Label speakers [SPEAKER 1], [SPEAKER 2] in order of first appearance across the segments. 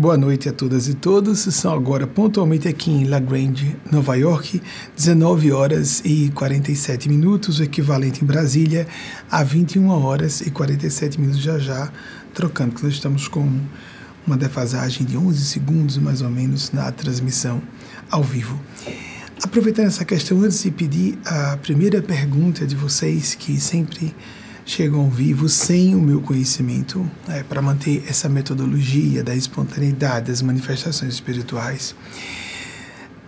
[SPEAKER 1] Boa noite a todas e todos. São agora pontualmente aqui em La Grande, Nova York, 19 horas e 47 minutos, o equivalente em Brasília a 21 horas e 47 minutos já já, trocando, porque nós estamos com uma defasagem de 11 segundos mais ou menos na transmissão ao vivo. Aproveitando essa questão, antes de pedir a primeira pergunta de vocês, que sempre chegam ao vivo sem o meu conhecimento, é, para manter essa metodologia da espontaneidade das manifestações espirituais.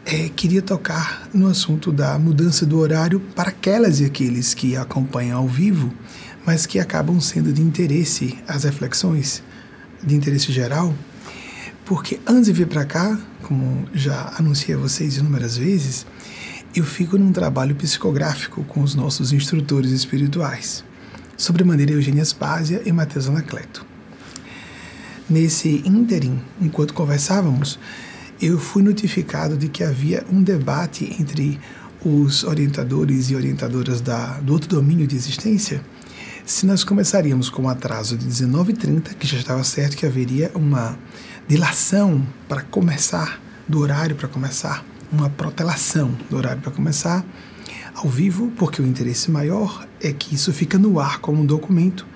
[SPEAKER 1] É, queria tocar no assunto da mudança do horário para aquelas e aqueles que acompanham ao vivo, mas que acabam sendo de interesse as reflexões, de interesse geral, porque antes de vir para cá, como já anunciei a vocês inúmeras vezes, eu fico num trabalho psicográfico com os nossos instrutores espirituais sobremaneira Eugênia Spásia e Matheus Anacleto. Nesse ínterim, enquanto conversávamos, eu fui notificado de que havia um debate entre os orientadores e orientadoras da, do outro domínio de existência, se nós começaríamos com um atraso de 19h30, que já estava certo que haveria uma dilação para começar, do horário para começar, uma protelação do horário para começar, ao vivo, porque o interesse maior é que isso fica no ar como um documento,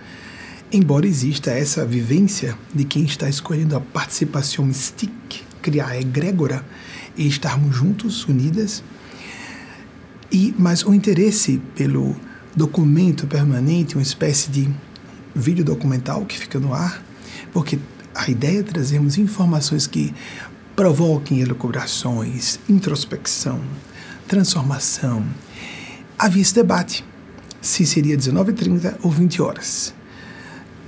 [SPEAKER 1] embora exista essa vivência de quem está escolhendo a participação mystique, criar a egrégora e estarmos juntos, unidas. E mas o interesse pelo documento permanente, uma espécie de vídeo documental que fica no ar, porque a ideia é trazermos informações que provoquem elucubrações, introspecção, transformação, havia esse debate se seria 19h30 ou 20 horas.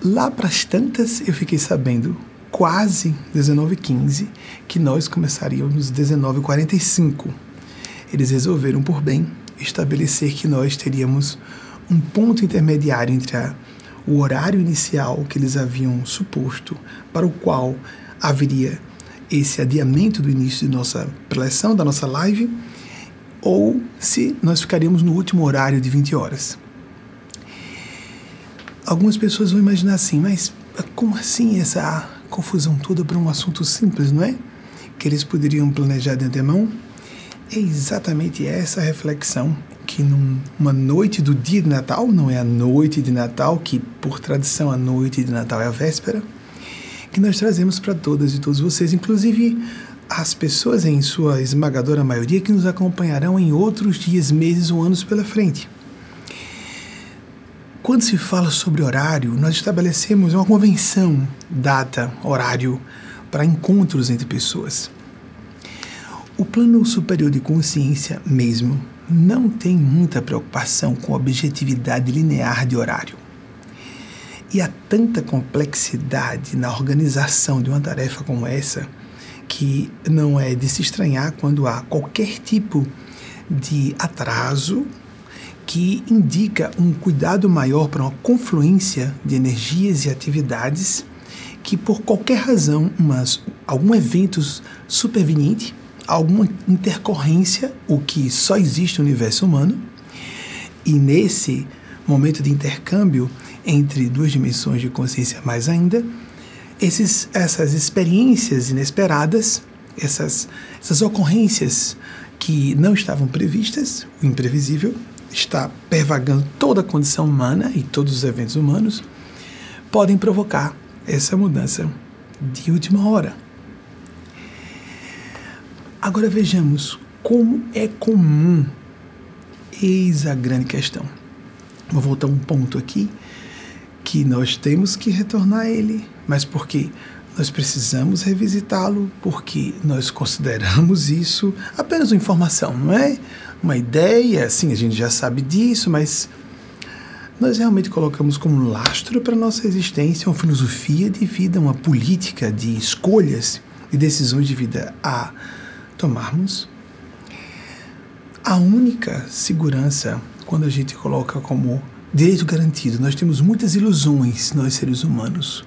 [SPEAKER 1] Lá para as tantas eu fiquei sabendo, quase 19h15, que nós começaríamos 19h45. Eles resolveram por bem estabelecer que nós teríamos um ponto intermediário entre a, o horário inicial que eles haviam suposto, para o qual haveria esse adiamento do início de nossa preleção, da nossa live, ou se nós ficaríamos no último horário de 20 horas. Algumas pessoas vão imaginar assim, mas como assim essa confusão toda para um assunto simples, não é? Que eles poderiam planejar de antemão? É exatamente essa reflexão que numa noite do dia de Natal, não é a noite de Natal, que por tradição a noite de Natal é a véspera, que nós trazemos para todas e todos vocês, inclusive as pessoas, em sua esmagadora maioria, que nos acompanharão em outros dias, meses ou anos pela frente. Quando se fala sobre horário, nós estabelecemos uma convenção, data, horário, para encontros entre pessoas. O plano superior de consciência mesmo não tem muita preocupação com a objetividade linear de horário. E há tanta complexidade na organização de uma tarefa como essa que não é de se estranhar quando há qualquer tipo de atraso que indica um cuidado maior para uma confluência de energias e atividades que por qualquer razão, mas algum evento superveniente, alguma intercorrência, o que só existe no universo humano, e nesse momento de intercâmbio entre duas dimensões de consciência mais ainda, esses, essas experiências inesperadas, essas, essas ocorrências que não estavam previstas, o imprevisível está pervagando toda a condição humana e todos os eventos humanos, podem provocar essa mudança de última hora. Agora vejamos como é comum, eis a grande questão. Vou voltar um ponto aqui que nós temos que retornar a ele mas porque nós precisamos revisitá-lo, porque nós consideramos isso apenas uma informação, não é? Uma ideia, sim, a gente já sabe disso, mas nós realmente colocamos como lastro para a nossa existência uma filosofia de vida, uma política de escolhas e decisões de vida a tomarmos. A única segurança, quando a gente coloca como direito garantido, nós temos muitas ilusões, nós seres humanos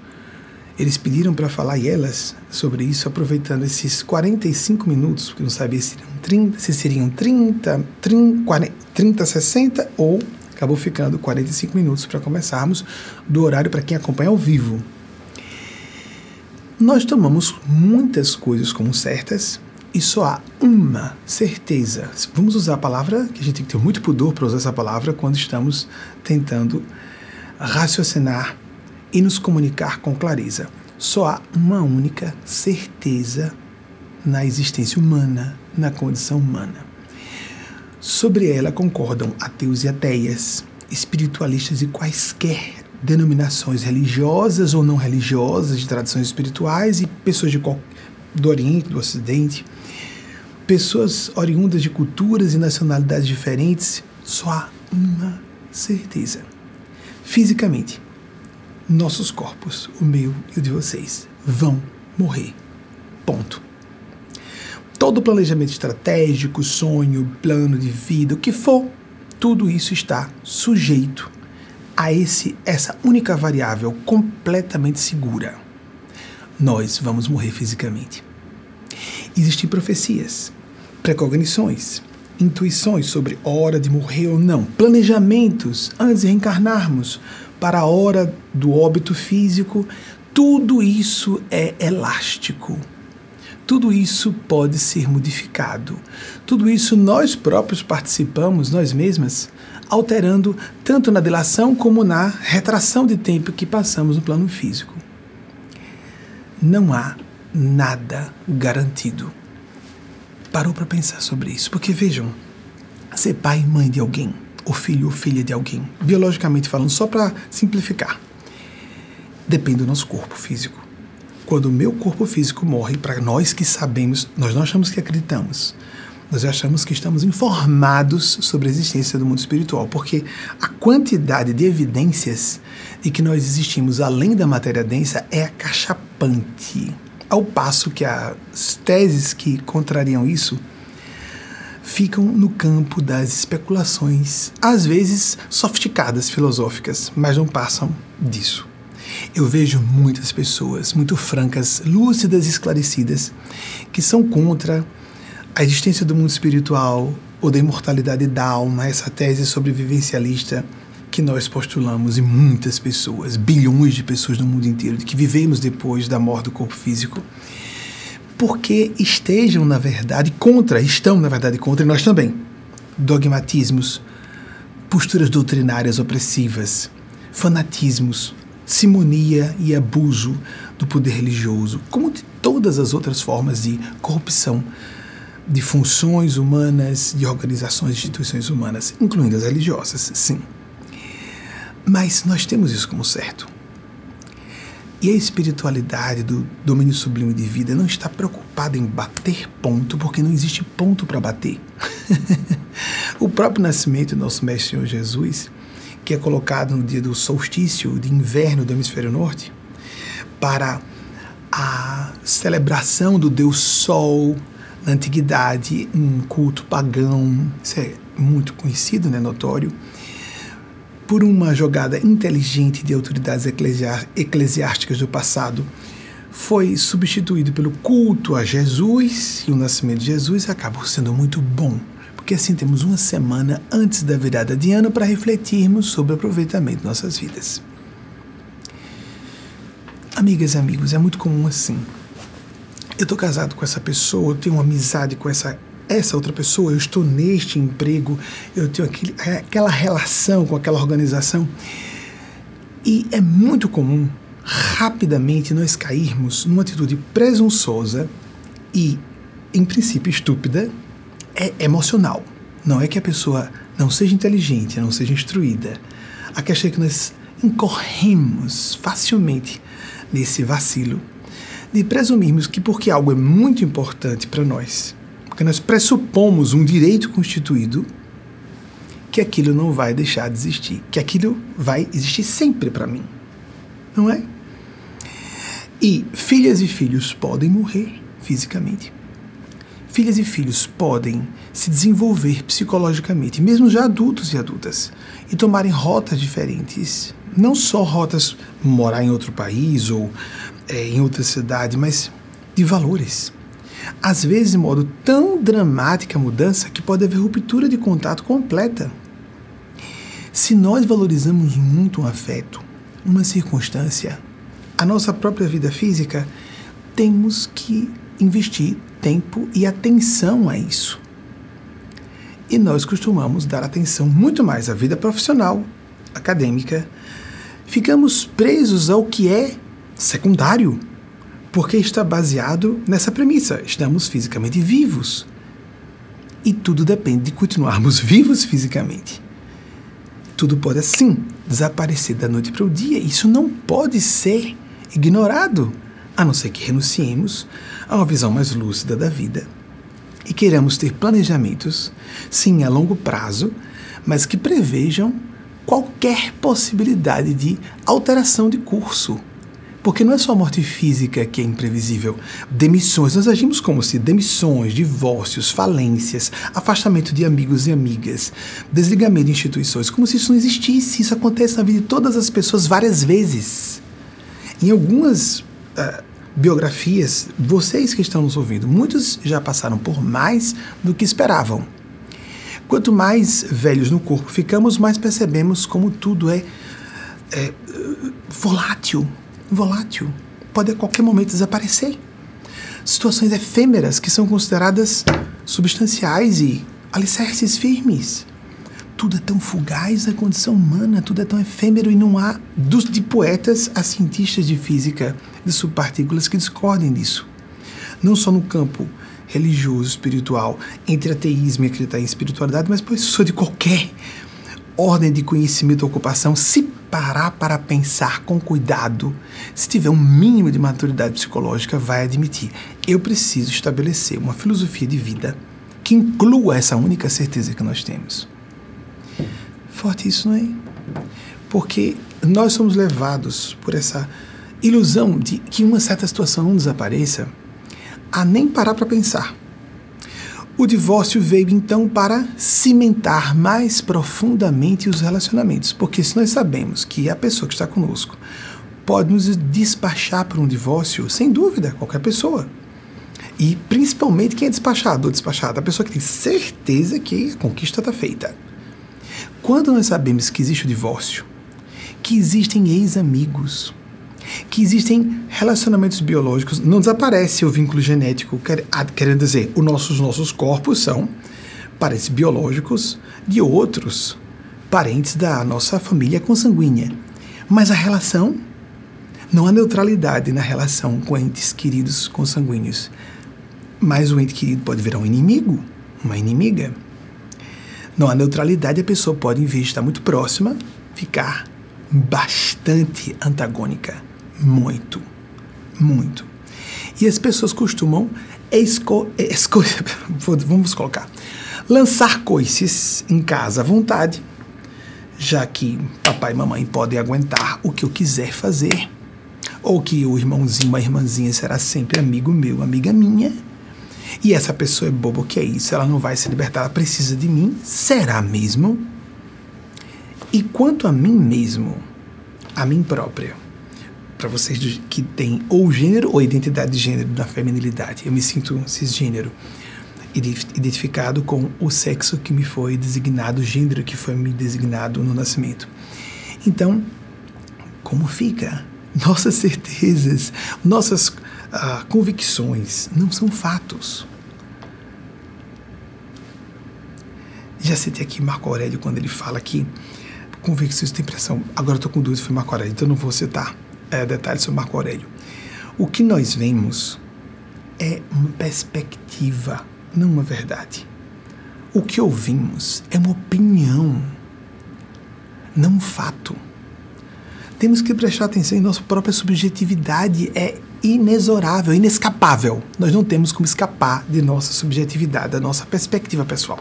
[SPEAKER 1] eles pediram para falar elas sobre isso, aproveitando esses 45 minutos, porque não sabia se seriam 30, se seriam 30, 30, 40, 30 60 ou acabou ficando 45 minutos para começarmos do horário para quem acompanha ao vivo. Nós tomamos muitas coisas como certas e só há uma certeza. Vamos usar a palavra, que a gente tem que ter muito pudor para usar essa palavra quando estamos tentando raciocinar e nos comunicar com clareza. Só há uma única certeza na existência humana, na condição humana. Sobre ela concordam ateus e ateias, espiritualistas e quaisquer denominações religiosas ou não religiosas, de tradições espirituais e pessoas de do Oriente, do Ocidente, pessoas oriundas de culturas e nacionalidades diferentes, só há uma certeza. Fisicamente, nossos corpos, o meu e o de vocês, vão morrer. Ponto. Todo planejamento estratégico, sonho, plano de vida, o que for, tudo isso está sujeito a esse essa única variável completamente segura. Nós vamos morrer fisicamente. Existem profecias, precognições, intuições sobre hora de morrer ou não, planejamentos antes de reencarnarmos para a hora do óbito físico. Tudo isso é elástico. Tudo isso pode ser modificado. Tudo isso nós próprios participamos, nós mesmas, alterando tanto na dilação como na retração de tempo que passamos no plano físico. Não há nada garantido. Parou para pensar sobre isso? Porque vejam, ser pai e mãe de alguém, ou filho ou filha de alguém, biologicamente falando, só para simplificar, depende do nosso corpo físico. Quando o meu corpo físico morre, para nós que sabemos, nós não achamos que acreditamos, nós achamos que estamos informados sobre a existência do mundo espiritual, porque a quantidade de evidências de que nós existimos além da matéria densa é acachapante. Ao passo que as teses que contrariam isso ficam no campo das especulações, às vezes sofisticadas filosóficas, mas não passam disso. Eu vejo muitas pessoas muito francas, lúcidas e esclarecidas que são contra a existência do mundo espiritual ou da imortalidade da alma, essa tese sobrevivencialista que nós postulamos e muitas pessoas, bilhões de pessoas no mundo inteiro, de que vivemos depois da morte do corpo físico, porque estejam, na verdade, contra, estão, na verdade, contra, nós também, dogmatismos, posturas doutrinárias opressivas, fanatismos, simonia e abuso do poder religioso, como de todas as outras formas de corrupção de funções humanas, de organizações instituições humanas, incluindo as religiosas, sim. Mas nós temos isso como certo. E a espiritualidade do domínio sublime de vida não está preocupada em bater ponto, porque não existe ponto para bater. o próprio nascimento do nosso Mestre Senhor Jesus, que é colocado no dia do solstício de inverno do hemisfério norte, para a celebração do Deus Sol, na antiguidade, um culto pagão, isso é muito conhecido, né, notório, por uma jogada inteligente de autoridades eclesiásticas do passado, foi substituído pelo culto a Jesus e o nascimento de Jesus acabou sendo muito bom, porque assim temos uma semana antes da virada de ano para refletirmos sobre o aproveitamento de nossas vidas. Amigas e amigos, é muito comum assim eu estou casado com essa pessoa, eu tenho uma amizade com essa essa outra pessoa, eu estou neste emprego, eu tenho aquele, aquela relação com aquela organização. E é muito comum, rapidamente, nós cairmos numa atitude presunçosa e, em princípio, estúpida, é emocional. Não é que a pessoa não seja inteligente, não seja instruída. A questão é que nós incorremos facilmente nesse vacilo de presumirmos que porque algo é muito importante para nós, porque nós pressupomos um direito constituído, que aquilo não vai deixar de existir, que aquilo vai existir sempre para mim. Não é? E filhas e filhos podem morrer fisicamente. Filhas e filhos podem se desenvolver psicologicamente, mesmo já adultos e adultas, e tomarem rotas diferentes. Não só rotas morar em outro país ou é, em outra cidade, mas de valores. Às vezes, de modo tão dramática a mudança que pode haver ruptura de contato completa. Se nós valorizamos muito um afeto, uma circunstância, a nossa própria vida física temos que investir tempo e atenção a isso. E nós costumamos dar atenção muito mais à vida profissional, acadêmica. Ficamos presos ao que é secundário, porque está baseado nessa premissa: estamos fisicamente vivos. E tudo depende de continuarmos vivos fisicamente. Tudo pode assim desaparecer da noite para o dia. Isso não pode ser ignorado, a não ser que renunciemos a uma visão mais lúcida da vida e queiramos ter planejamentos, sim, a longo prazo, mas que prevejam qualquer possibilidade de alteração de curso porque não é só a morte física que é imprevisível. Demissões, nós agimos como se demissões, divórcios, falências, afastamento de amigos e amigas, desligamento de instituições, como se isso não existisse. Isso acontece na vida de todas as pessoas várias vezes. Em algumas uh, biografias, vocês que estão nos ouvindo, muitos já passaram por mais do que esperavam. Quanto mais velhos no corpo ficamos, mais percebemos como tudo é, é volátil, volátil, pode a qualquer momento desaparecer. Situações efêmeras que são consideradas substanciais e alicerces firmes. Tudo é tão fugaz na condição humana, tudo é tão efêmero e não há, dos, de poetas a cientistas de física de subpartículas que discordem disso. Não só no campo religioso, espiritual, entre ateísmo e acreditar em espiritualidade, mas pessoa de qualquer ordem de conhecimento ou ocupação, se parar para pensar com cuidado, se tiver um mínimo de maturidade psicológica, vai admitir: eu preciso estabelecer uma filosofia de vida que inclua essa única certeza que nós temos. Forte isso, não é? Porque nós somos levados por essa ilusão de que uma certa situação não desapareça a nem parar para pensar. O divórcio veio então para cimentar mais profundamente os relacionamentos, porque se nós sabemos que a pessoa que está conosco pode nos despachar para um divórcio, sem dúvida, qualquer pessoa. E principalmente quem é despachado ou despachada, a pessoa que tem certeza que a conquista está feita. Quando nós sabemos que existe o divórcio, que existem ex-amigos, que existem relacionamentos biológicos, não desaparece o vínculo genético, ah, querendo dizer, os nossos, nossos corpos são parentes biológicos de outros parentes da nossa família consanguínea. Mas a relação, não há neutralidade na relação com entes queridos consanguíneos. Mas o ente querido pode virar um inimigo, uma inimiga. Não há neutralidade, a pessoa pode, em vez de estar muito próxima, ficar bastante antagônica muito. Muito. E as pessoas costumam esco, esco, vamos colocar, lançar coices em casa à vontade, já que papai e mamãe podem aguentar o que eu quiser fazer, ou que o irmãozinho, a irmãzinha será sempre amigo meu, amiga minha, e essa pessoa é boba, o que é isso? Ela não vai se libertar, ela precisa de mim? Será mesmo? E quanto a mim mesmo, a mim própria, para vocês que têm ou gênero ou identidade de gênero da feminilidade. Eu me sinto cisgênero, identificado com o sexo que me foi designado, o gênero que foi me designado no nascimento. Então, como fica? Nossas certezas, nossas ah, convicções não são fatos. Já citei aqui Marco Aurélio quando ele fala que convicções têm pressão. Agora estou com dúvida foi Marco Aurélio, então não vou citar é, detalhes sobre Marco Aurélio. O que nós vemos é uma perspectiva, não uma verdade. O que ouvimos é uma opinião, não um fato. Temos que prestar atenção em nossa própria subjetividade, é inexorável, inescapável. Nós não temos como escapar de nossa subjetividade, da nossa perspectiva pessoal.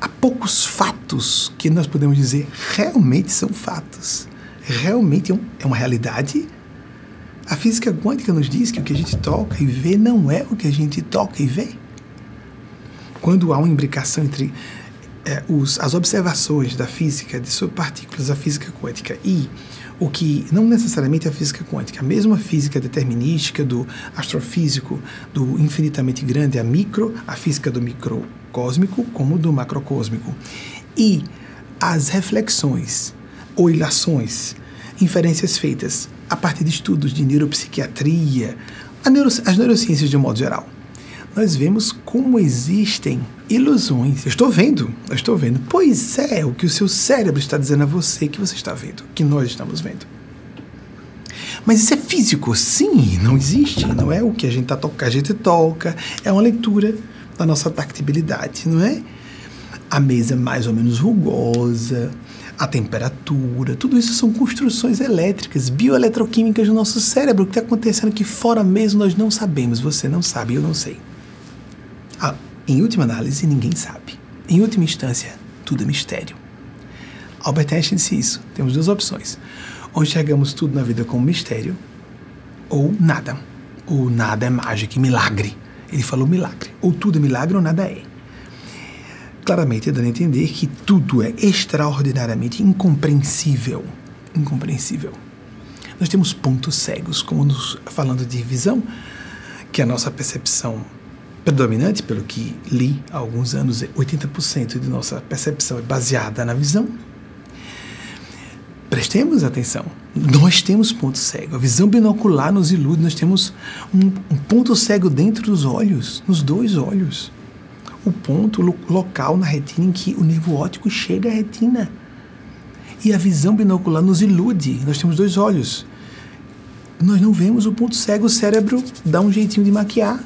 [SPEAKER 1] Há poucos fatos que nós podemos dizer realmente são fatos realmente é, é uma realidade? A física quântica nos diz que o que a gente toca e vê não é o que a gente toca e vê. Quando há uma imbricação entre é, os, as observações da física de subpartículas, da física quântica e o que não necessariamente é a física quântica, a mesma física determinística do astrofísico do infinitamente grande, a micro, a física do microcósmico como do macrocósmico. E as reflexões ou ilações inferências feitas a partir de estudos de neuropsiquiatria neuro, as neurociências de um modo geral, nós vemos como existem ilusões. Eu estou vendo, eu estou vendo. Pois é, o que o seu cérebro está dizendo a você que você está vendo, que nós estamos vendo. Mas isso é físico? Sim, não existe. Não é o que a gente, tá toca, a gente toca, é uma leitura da nossa tactibilidade, não é? A mesa mais ou menos rugosa, a temperatura, tudo isso são construções elétricas, bioeletroquímicas do nosso cérebro. Que está acontecendo aqui fora mesmo nós não sabemos. Você não sabe, eu não sei. Ah, em última análise, ninguém sabe. Em última instância, tudo é mistério. Albert Einstein disse isso. Temos duas opções. Ou enxergamos tudo na vida como mistério, ou nada. Ou nada é mágica e milagre. Ele falou milagre. Ou tudo é milagre ou nada é claramente dando a entender que tudo é extraordinariamente incompreensível. Incompreensível. Nós temos pontos cegos, como nos, falando de visão, que é a nossa percepção predominante, pelo que li há alguns anos, 80% de nossa percepção é baseada na visão. Prestemos atenção. Nós temos ponto cego. A visão binocular nos ilude. Nós temos um, um ponto cego dentro dos olhos, nos dois olhos o ponto local na retina em que o nervo óptico chega à retina. E a visão binocular nos ilude. Nós temos dois olhos. Nós não vemos o ponto cego, o cérebro dá um jeitinho de maquiar.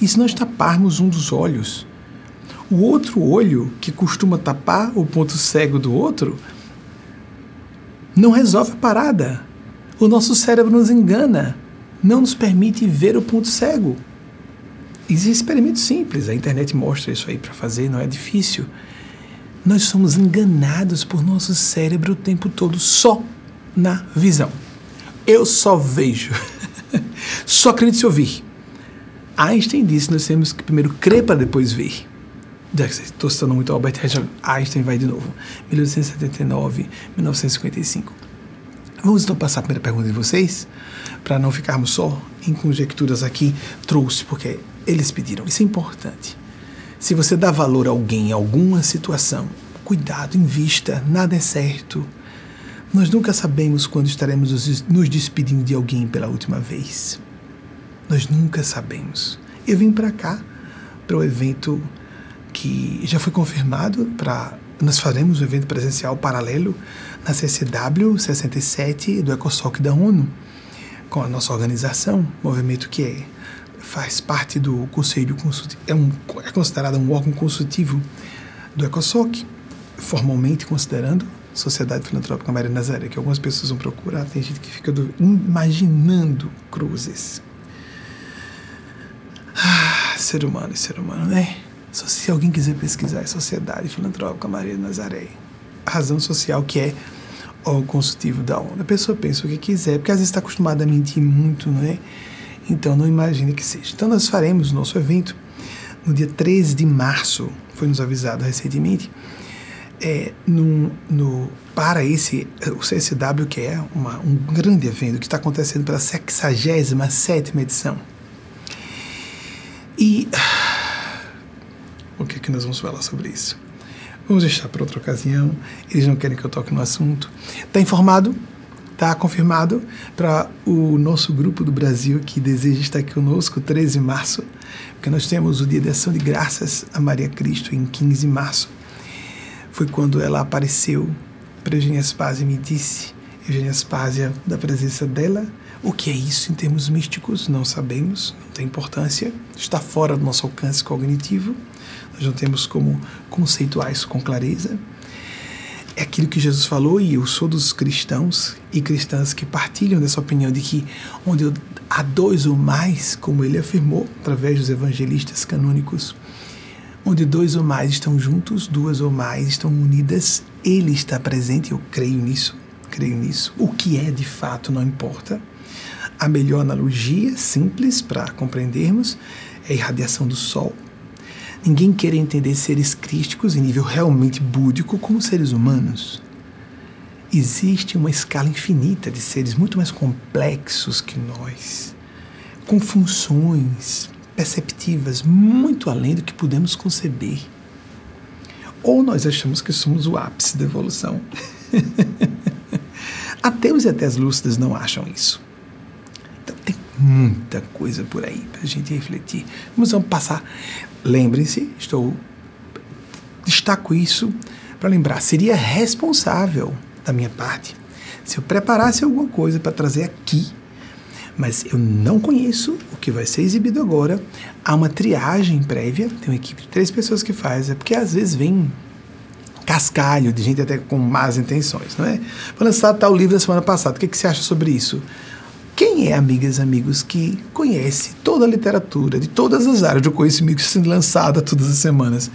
[SPEAKER 1] E se nós taparmos um dos olhos, o outro olho, que costuma tapar o ponto cego do outro, não resolve a parada. O nosso cérebro nos engana, não nos permite ver o ponto cego. Existem experimentos simples, a internet mostra isso aí para fazer, não é difícil. Nós somos enganados por nosso cérebro o tempo todo só na visão. Eu só vejo. só acredito se ouvir. Einstein disse que nós temos que primeiro crer para depois ver. Estou citando muito Albert Einstein, vai de novo. 1879, 1955. Vamos então passar a primeira pergunta de vocês, para não ficarmos só em conjecturas aqui. Trouxe, porque eles pediram. Isso é importante. Se você dá valor a alguém, a alguma situação, cuidado, invista, nada é certo. Nós nunca sabemos quando estaremos nos despedindo de alguém pela última vez. Nós nunca sabemos. Eu vim para cá, para o evento que já foi confirmado para nós faremos um evento presencial paralelo na CCW 67 do ECOSOC da ONU, com a nossa organização, movimento que é faz parte do Conselho Consultivo, é, um, é considerado um órgão consultivo do ECOSOC, formalmente considerando Sociedade Filantrópica Maria Nazaré, que algumas pessoas vão procurar, tem gente que fica do, imaginando cruzes. Ah, ser humano ser humano, né? Só se alguém quiser pesquisar é Sociedade Filantrópica Maria Nazaré, a razão social que é o consultivo da ONU. A pessoa pensa o que quiser, porque às vezes está acostumada a mentir muito, não é? Então não imagine que seja. Então nós faremos nosso evento no dia 13 de março, foi nos avisado recentemente, é, no, para esse, o CSW, que é uma, um grande evento que está acontecendo pela 67 edição. E o que, é que nós vamos falar sobre isso? Vamos deixar para outra ocasião. Eles não querem que eu toque no assunto. Está informado? Está confirmado para o nosso grupo do Brasil que deseja estar aqui conosco, 13 de março, porque nós temos o Dia de Ação de Graças a Maria Cristo em 15 de março. Foi quando ela apareceu para Eugênia Spazia e me disse, Eugênia Spazia, da presença dela, o que é isso em termos místicos? Não sabemos, não tem importância, está fora do nosso alcance cognitivo, nós não temos como conceituar isso com clareza é aquilo que Jesus falou, e eu sou dos cristãos e cristãs que partilham dessa opinião de que onde há dois ou mais, como ele afirmou através dos evangelistas canônicos, onde dois ou mais estão juntos, duas ou mais estão unidas, ele está presente, eu creio nisso, creio nisso. O que é de fato não importa. A melhor analogia, simples para compreendermos, é a irradiação do sol Ninguém quer entender seres crísticos em nível realmente búdico como seres humanos. Existe uma escala infinita de seres muito mais complexos que nós, com funções perceptivas muito além do que podemos conceber. Ou nós achamos que somos o ápice da evolução. Até os etés lúcidas não acham isso. Então tem muita coisa por aí para a gente refletir. Vamos, vamos passar. Lembrem-se, estou destaco isso para lembrar, seria responsável da minha parte se eu preparasse alguma coisa para trazer aqui, mas eu não conheço o que vai ser exibido agora. Há uma triagem prévia, tem uma equipe de três pessoas que faz, é porque às vezes vem cascalho de gente até com más intenções, não é? Foi lançado tal livro da semana passada, o que, que você acha sobre isso? Quem é, amigas e amigos, que conhece toda a literatura, de todas as áreas de conhecimento sendo lançada todas as semanas?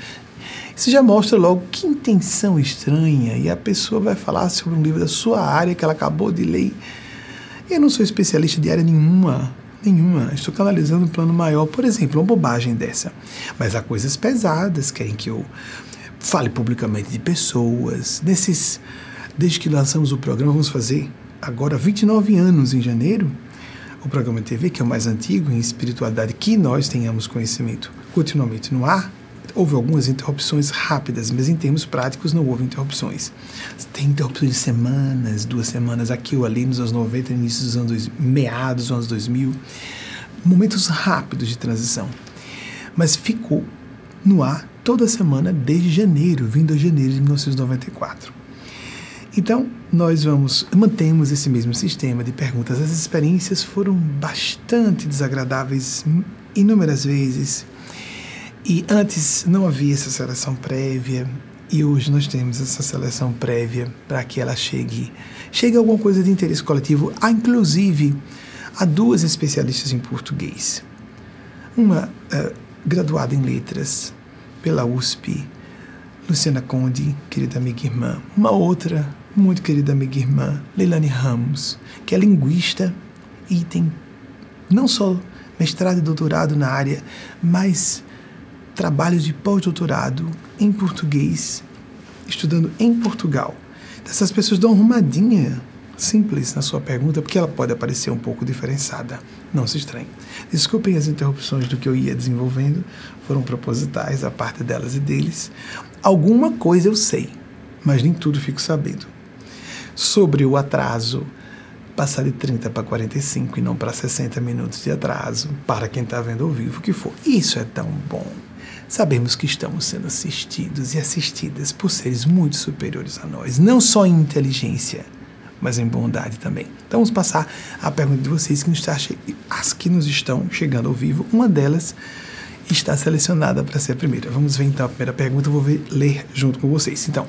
[SPEAKER 1] Isso já mostra logo que intenção estranha e a pessoa vai falar sobre um livro da sua área que ela acabou de ler. Eu não sou especialista de área nenhuma, nenhuma. Estou canalizando um plano maior, por exemplo, uma bobagem dessa. Mas há coisas pesadas, querem que eu fale publicamente de pessoas. Nesses, desde que lançamos o programa, vamos fazer agora 29 anos em janeiro. O programa TV, que é o mais antigo em espiritualidade que nós tenhamos conhecimento continuamente no ar, houve algumas interrupções rápidas, mas em termos práticos não houve interrupções. Tem interrupções de semanas, duas semanas aqui ou ali nos anos 90, início dos anos 2000, meados dos anos 2000, momentos rápidos de transição. Mas ficou no ar toda semana desde janeiro, vindo a janeiro de 1994. Então, nós vamos mantemos esse mesmo sistema de perguntas. As experiências foram bastante desagradáveis inúmeras vezes e antes não havia essa seleção prévia e hoje nós temos essa seleção prévia para que ela chegue, chegue alguma coisa de interesse coletivo. Há inclusive há duas especialistas em português. Uma uh, graduada em letras pela USP, Luciana Conde, querida amiga e irmã. Uma outra muito querida amiga e irmã, Leilani Ramos, que é linguista e tem não só mestrado e doutorado na área, mas trabalhos de pós-doutorado em português, estudando em Portugal. Essas pessoas dão uma arrumadinha simples na sua pergunta, porque ela pode aparecer um pouco diferenciada. Não se estranhe. Desculpem as interrupções do que eu ia desenvolvendo, foram propositais a parte delas e deles. Alguma coisa eu sei, mas nem tudo fico sabendo. Sobre o atraso, passar de 30 para 45 e não para 60 minutos de atraso, para quem está vendo ao vivo, que for. Isso é tão bom. Sabemos que estamos sendo assistidos e assistidas por seres muito superiores a nós, não só em inteligência, mas em bondade também. Então vamos passar a pergunta de vocês que nos, está as que nos estão chegando ao vivo. Uma delas está selecionada para ser a primeira. Vamos ver então a primeira pergunta, eu vou ver, ler junto com vocês. Então,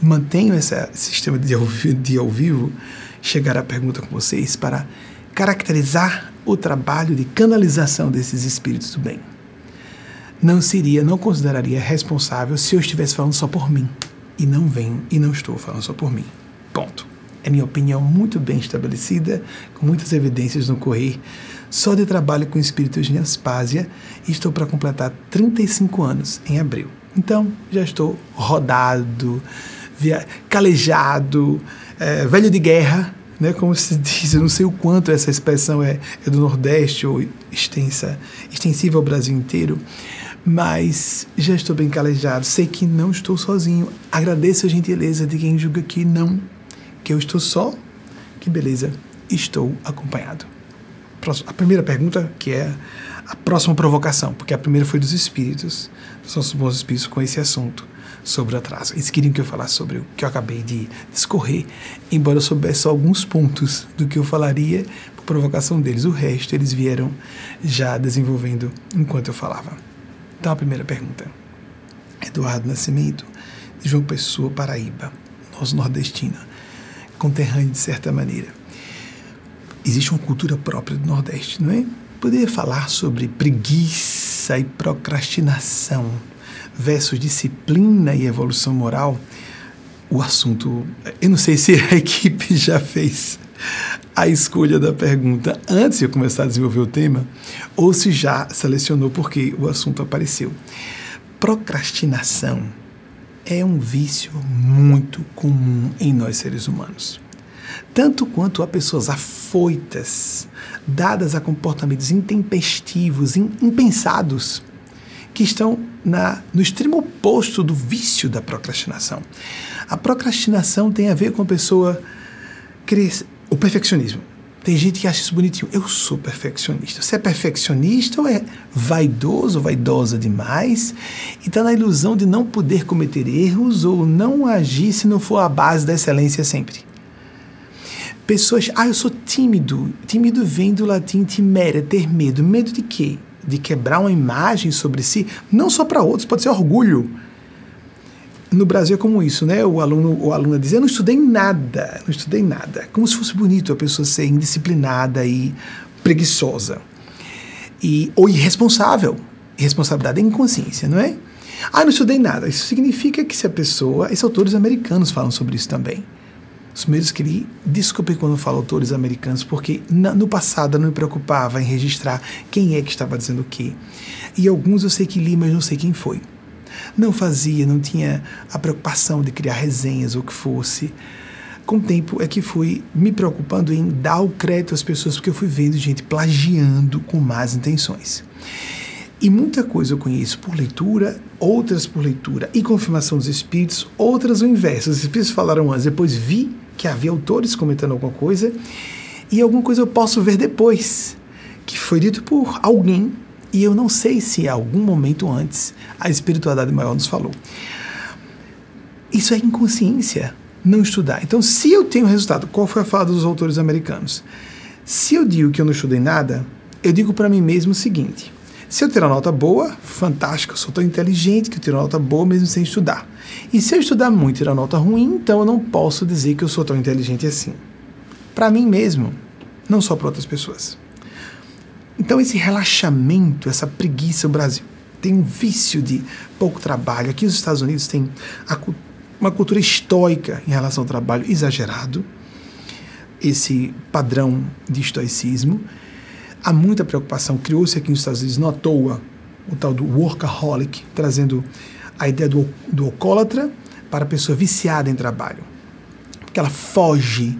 [SPEAKER 1] mantenho esse sistema de ao, de ao vivo, chegar a pergunta com vocês para caracterizar o trabalho de canalização desses espíritos do bem não seria, não consideraria responsável se eu estivesse falando só por mim. E não venho e não estou falando só por mim. Ponto. É minha opinião muito bem estabelecida, com muitas evidências no correr, só de trabalho com espíritos de Aspásia e estou para completar 35 anos em abril. Então, já estou rodado, via, calejado, é, velho de guerra, né, como se diz, eu não sei o quanto essa expressão é, é do Nordeste ou extensa, extensiva ao Brasil inteiro, mas já estou bem calejado, sei que não estou sozinho. Agradeço a gentileza de quem julga que não, que eu estou só. Que beleza, estou acompanhado. A primeira pergunta, que é a próxima provocação, porque a primeira foi dos espíritos, dos nossos bons espíritos com esse assunto sobre o atraso. Eles queriam que eu falasse sobre o que eu acabei de discorrer, embora eu soubesse alguns pontos do que eu falaria por provocação deles. O resto eles vieram já desenvolvendo enquanto eu falava. Então, a primeira pergunta. Eduardo Nascimento, de João Pessoa, Paraíba, nosso nordestino, conterrâneo de certa maneira. Existe uma cultura própria do Nordeste, não é? Poderia falar sobre preguiça e procrastinação versus disciplina e evolução moral? O assunto, eu não sei se a equipe já fez a escolha da pergunta antes de eu começar a desenvolver o tema, ou se já selecionou porque o assunto apareceu. Procrastinação é um vício muito comum em nós seres humanos. Tanto quanto há pessoas afoitas, dadas a comportamentos intempestivos, impensados, que estão na, no extremo oposto do vício da procrastinação. A procrastinação tem a ver com a pessoa crescer o perfeccionismo. Tem gente que acha isso bonitinho. Eu sou perfeccionista. Você é perfeccionista ou é vaidoso vaidosa demais e está na ilusão de não poder cometer erros ou não agir se não for a base da excelência sempre? Pessoas, ah, eu sou tímido. Tímido vem do latim timere, ter medo. Medo de quê? De quebrar uma imagem sobre si, não só para outros, pode ser orgulho no Brasil é como isso, né? O aluno, o aluno diz, eu não estudei nada, não estudei nada. Como se fosse bonito a pessoa ser indisciplinada e preguiçosa. E, ou irresponsável. Irresponsabilidade é inconsciência, não é? Ah, não estudei nada. Isso significa que se a pessoa... Esses autores americanos falam sobre isso também. Os primeiros que li, desculpe quando falo autores americanos, porque no passado eu não me preocupava em registrar quem é que estava dizendo o quê. E alguns eu sei que li, mas não sei quem foi não fazia, não tinha a preocupação de criar resenhas ou o que fosse. Com o tempo é que fui me preocupando em dar o crédito às pessoas, porque eu fui vendo gente plagiando com más intenções. E muita coisa eu conheço por leitura, outras por leitura e confirmação dos espíritos, outras o inverso. Os espíritos falaram antes, depois vi que havia autores comentando alguma coisa, e alguma coisa eu posso ver depois, que foi dito por alguém e eu não sei se em algum momento antes a espiritualidade maior nos falou. Isso é inconsciência, não estudar. Então, se eu tenho resultado, qual foi a fala dos autores americanos? Se eu digo que eu não estudei nada, eu digo para mim mesmo o seguinte: se eu uma nota boa, fantástico, eu sou tão inteligente que eu tiro nota boa mesmo sem estudar. E se eu estudar muito e tirar nota ruim, então eu não posso dizer que eu sou tão inteligente assim. Para mim mesmo, não só para outras pessoas. Então, esse relaxamento, essa preguiça, o Brasil tem um vício de pouco trabalho. Aqui nos Estados Unidos tem uma cultura estoica em relação ao trabalho exagerado, esse padrão de estoicismo. Há muita preocupação, criou-se aqui nos Estados Unidos, não à toa, o tal do workaholic, trazendo a ideia do, do alcoólatra para a pessoa viciada em trabalho. Porque ela foge,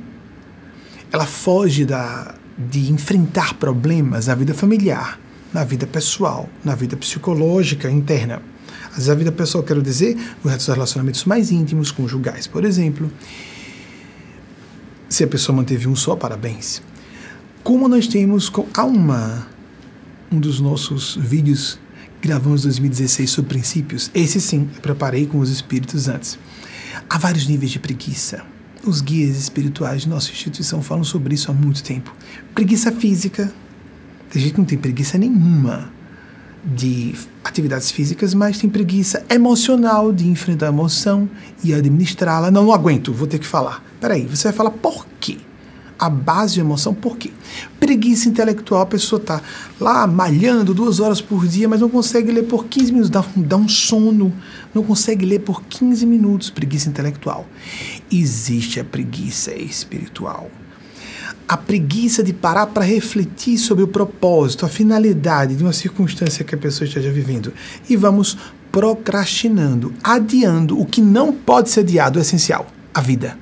[SPEAKER 1] ela foge da, de enfrentar problemas na vida familiar, na vida pessoal, na vida psicológica interna. Às vezes a vida pessoal, quero dizer, nos relacionamentos mais íntimos, conjugais, por exemplo. Se a pessoa manteve um só, parabéns. Como nós temos, há uma, um dos nossos vídeos gravamos em 2016 sobre princípios. Esse sim, eu preparei com os espíritos antes. Há vários níveis de preguiça os guias espirituais de nossa instituição falam sobre isso há muito tempo. Preguiça física. Tem gente que não tem preguiça nenhuma de atividades físicas, mas tem preguiça emocional de enfrentar a emoção e administrá-la. Não, não aguento, vou ter que falar. Peraí, você vai falar por quê? A base de emoção, por quê? Preguiça intelectual, a pessoa está lá malhando duas horas por dia, mas não consegue ler por 15 minutos, dá, dá um sono, não consegue ler por 15 minutos, preguiça intelectual. Existe a preguiça espiritual. A preguiça de parar para refletir sobre o propósito, a finalidade de uma circunstância que a pessoa esteja vivendo. E vamos procrastinando, adiando o que não pode ser adiado, o essencial, a vida.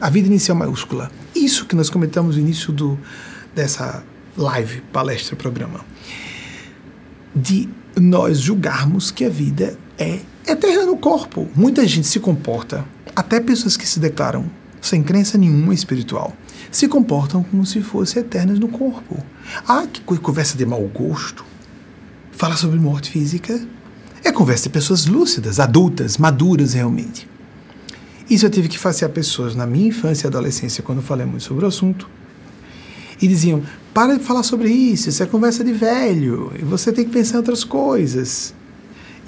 [SPEAKER 1] A vida inicial maiúscula isso que nós comentamos no início do, dessa live, palestra, programa. De nós julgarmos que a vida é eterna no corpo. Muita gente se comporta, até pessoas que se declaram sem crença nenhuma espiritual, se comportam como se fossem eternas no corpo. Ah, que conversa de mau gosto. Falar sobre morte física é conversa de pessoas lúcidas, adultas, maduras realmente. Isso eu tive que fazer pessoas na minha infância e adolescência, quando falei muito sobre o assunto. E diziam: para de falar sobre isso, isso é conversa de velho, e você tem que pensar em outras coisas.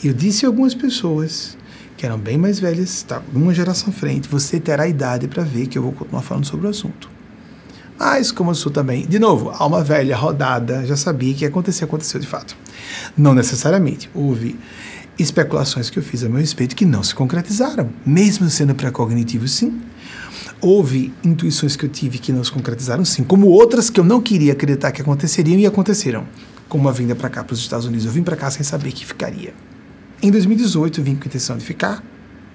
[SPEAKER 1] E eu disse a algumas pessoas que eram bem mais velhas, tá, uma geração à frente, você terá idade para ver que eu vou continuar falando sobre o assunto. Mas, como eu sou também, de novo, alma velha, rodada, já sabia que ia acontecer, aconteceu de fato. Não necessariamente. Houve especulações que eu fiz a meu respeito que não se concretizaram, mesmo sendo pré-cognitivo, sim. Houve intuições que eu tive que não se concretizaram, sim, como outras que eu não queria acreditar que aconteceriam e aconteceram, como a vinda para cá, para os Estados Unidos. Eu vim para cá sem saber que ficaria. Em 2018 eu vim com a intenção de ficar,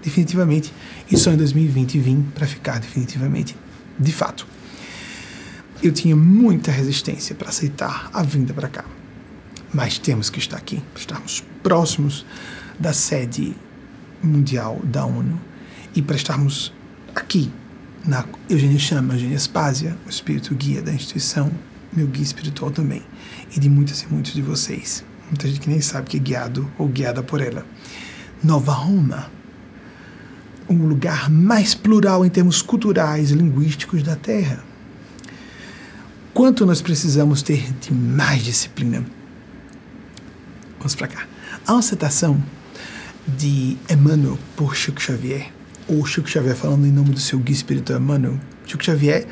[SPEAKER 1] definitivamente, e só em 2020 vim para ficar definitivamente, de fato. Eu tinha muita resistência para aceitar a vinda para cá mas temos que estar aqui, estarmos próximos da sede mundial da ONU e para estarmos aqui na Eugênia Chama, Eugênia Spásia, o espírito guia da instituição, meu guia espiritual também, e de muitas e muitos de vocês. Muita gente que nem sabe que é guiado ou guiada por ela. Nova Roma, um lugar mais plural em termos culturais e linguísticos da Terra. Quanto nós precisamos ter de mais disciplina? Vamos para cá. Há uma citação de Emmanuel por Chico Xavier, ou Chico Xavier falando em nome do seu guia espiritual Emmanuel. Chico Xavier,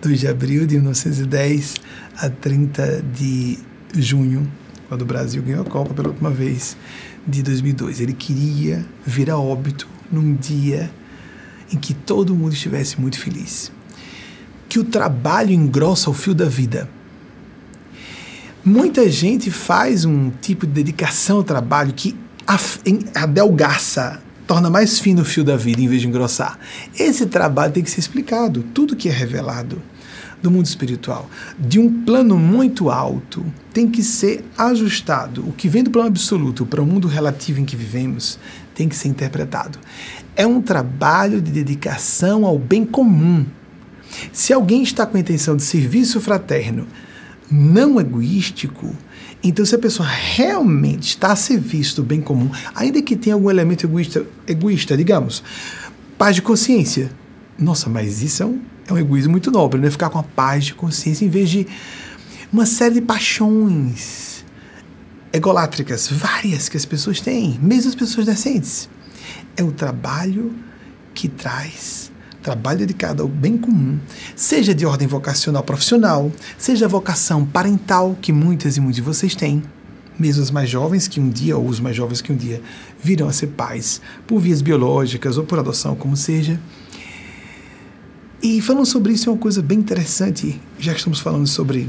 [SPEAKER 1] 2 de abril de 1910 a 30 de junho, quando o Brasil ganhou a Copa pela última vez, de 2002. Ele queria vir a óbito num dia em que todo mundo estivesse muito feliz. Que o trabalho engrossa o fio da vida. Muita gente faz um tipo de dedicação ao trabalho que adelgaça, torna mais fino o fio da vida em vez de engrossar. Esse trabalho tem que ser explicado. Tudo que é revelado do mundo espiritual, de um plano muito alto, tem que ser ajustado. O que vem do plano absoluto para o mundo relativo em que vivemos tem que ser interpretado. É um trabalho de dedicação ao bem comum. Se alguém está com a intenção de serviço fraterno não egoístico, então se a pessoa realmente está a serviço do bem comum, ainda que tenha algum elemento egoísta, egoísta digamos, paz de consciência. Nossa, mas isso é um, é um egoísmo muito nobre, né? Ficar com a paz de consciência em vez de uma série de paixões egolátricas, várias que as pessoas têm, mesmo as pessoas decentes. É o trabalho que traz trabalho dedicado ao bem comum, seja de ordem vocacional profissional, seja vocação parental que muitas e muitos de vocês têm, mesmo os mais jovens que um dia, ou os mais jovens que um dia virão a ser pais, por vias biológicas ou por adoção, como seja. E falando sobre isso é uma coisa bem interessante, já que estamos falando sobre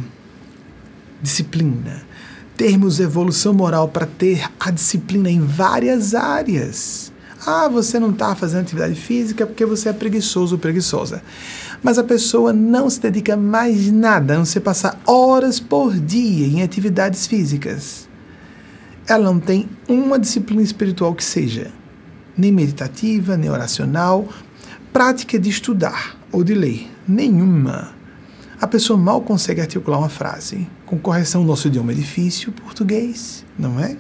[SPEAKER 1] disciplina. Termos evolução moral para ter a disciplina em várias áreas. Ah, você não está fazendo atividade física porque você é preguiçoso ou preguiçosa. Mas a pessoa não se dedica mais nada, a não ser passar horas por dia em atividades físicas. Ela não tem uma disciplina espiritual que seja, nem meditativa, nem oracional, prática de estudar ou de ler, nenhuma. A pessoa mal consegue articular uma frase. Com correção, nosso idioma é difícil, português, não é?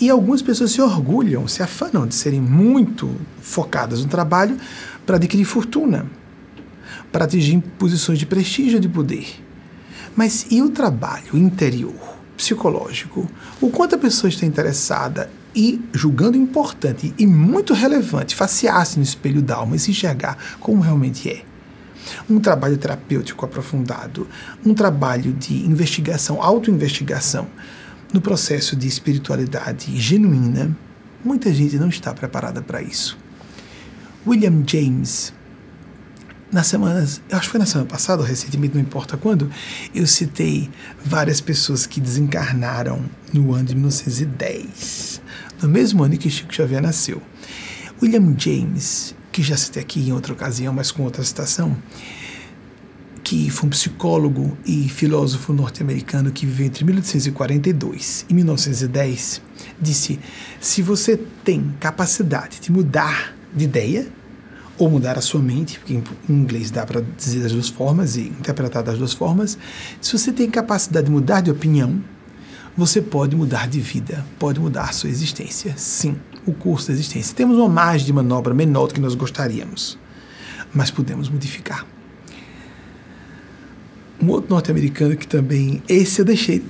[SPEAKER 1] E algumas pessoas se orgulham, se afanam de serem muito focadas no trabalho para adquirir fortuna, para atingir posições de prestígio e de poder. Mas e o trabalho interior, psicológico? O quanto a pessoa está interessada e julgando importante e muito relevante facear-se no espelho da alma e se enxergar como realmente é? Um trabalho terapêutico aprofundado, um trabalho de investigação, autoinvestigação, no processo de espiritualidade genuína, muita gente não está preparada para isso. William James, nas semanas, eu acho que foi na semana passada, ou recentemente, não importa quando, eu citei várias pessoas que desencarnaram no ano de 1910, no mesmo ano que Chico Xavier nasceu. William James, que já citei aqui em outra ocasião, mas com outra citação, que foi um psicólogo e filósofo norte-americano que viveu entre 1842 e 1910, disse: se você tem capacidade de mudar de ideia, ou mudar a sua mente, porque em inglês dá para dizer das duas formas e interpretar das duas formas, se você tem capacidade de mudar de opinião, você pode mudar de vida, pode mudar sua existência. Sim, o curso da existência. Temos uma margem de manobra menor do que nós gostaríamos, mas podemos modificar um outro norte-americano que também. Esse eu deixei.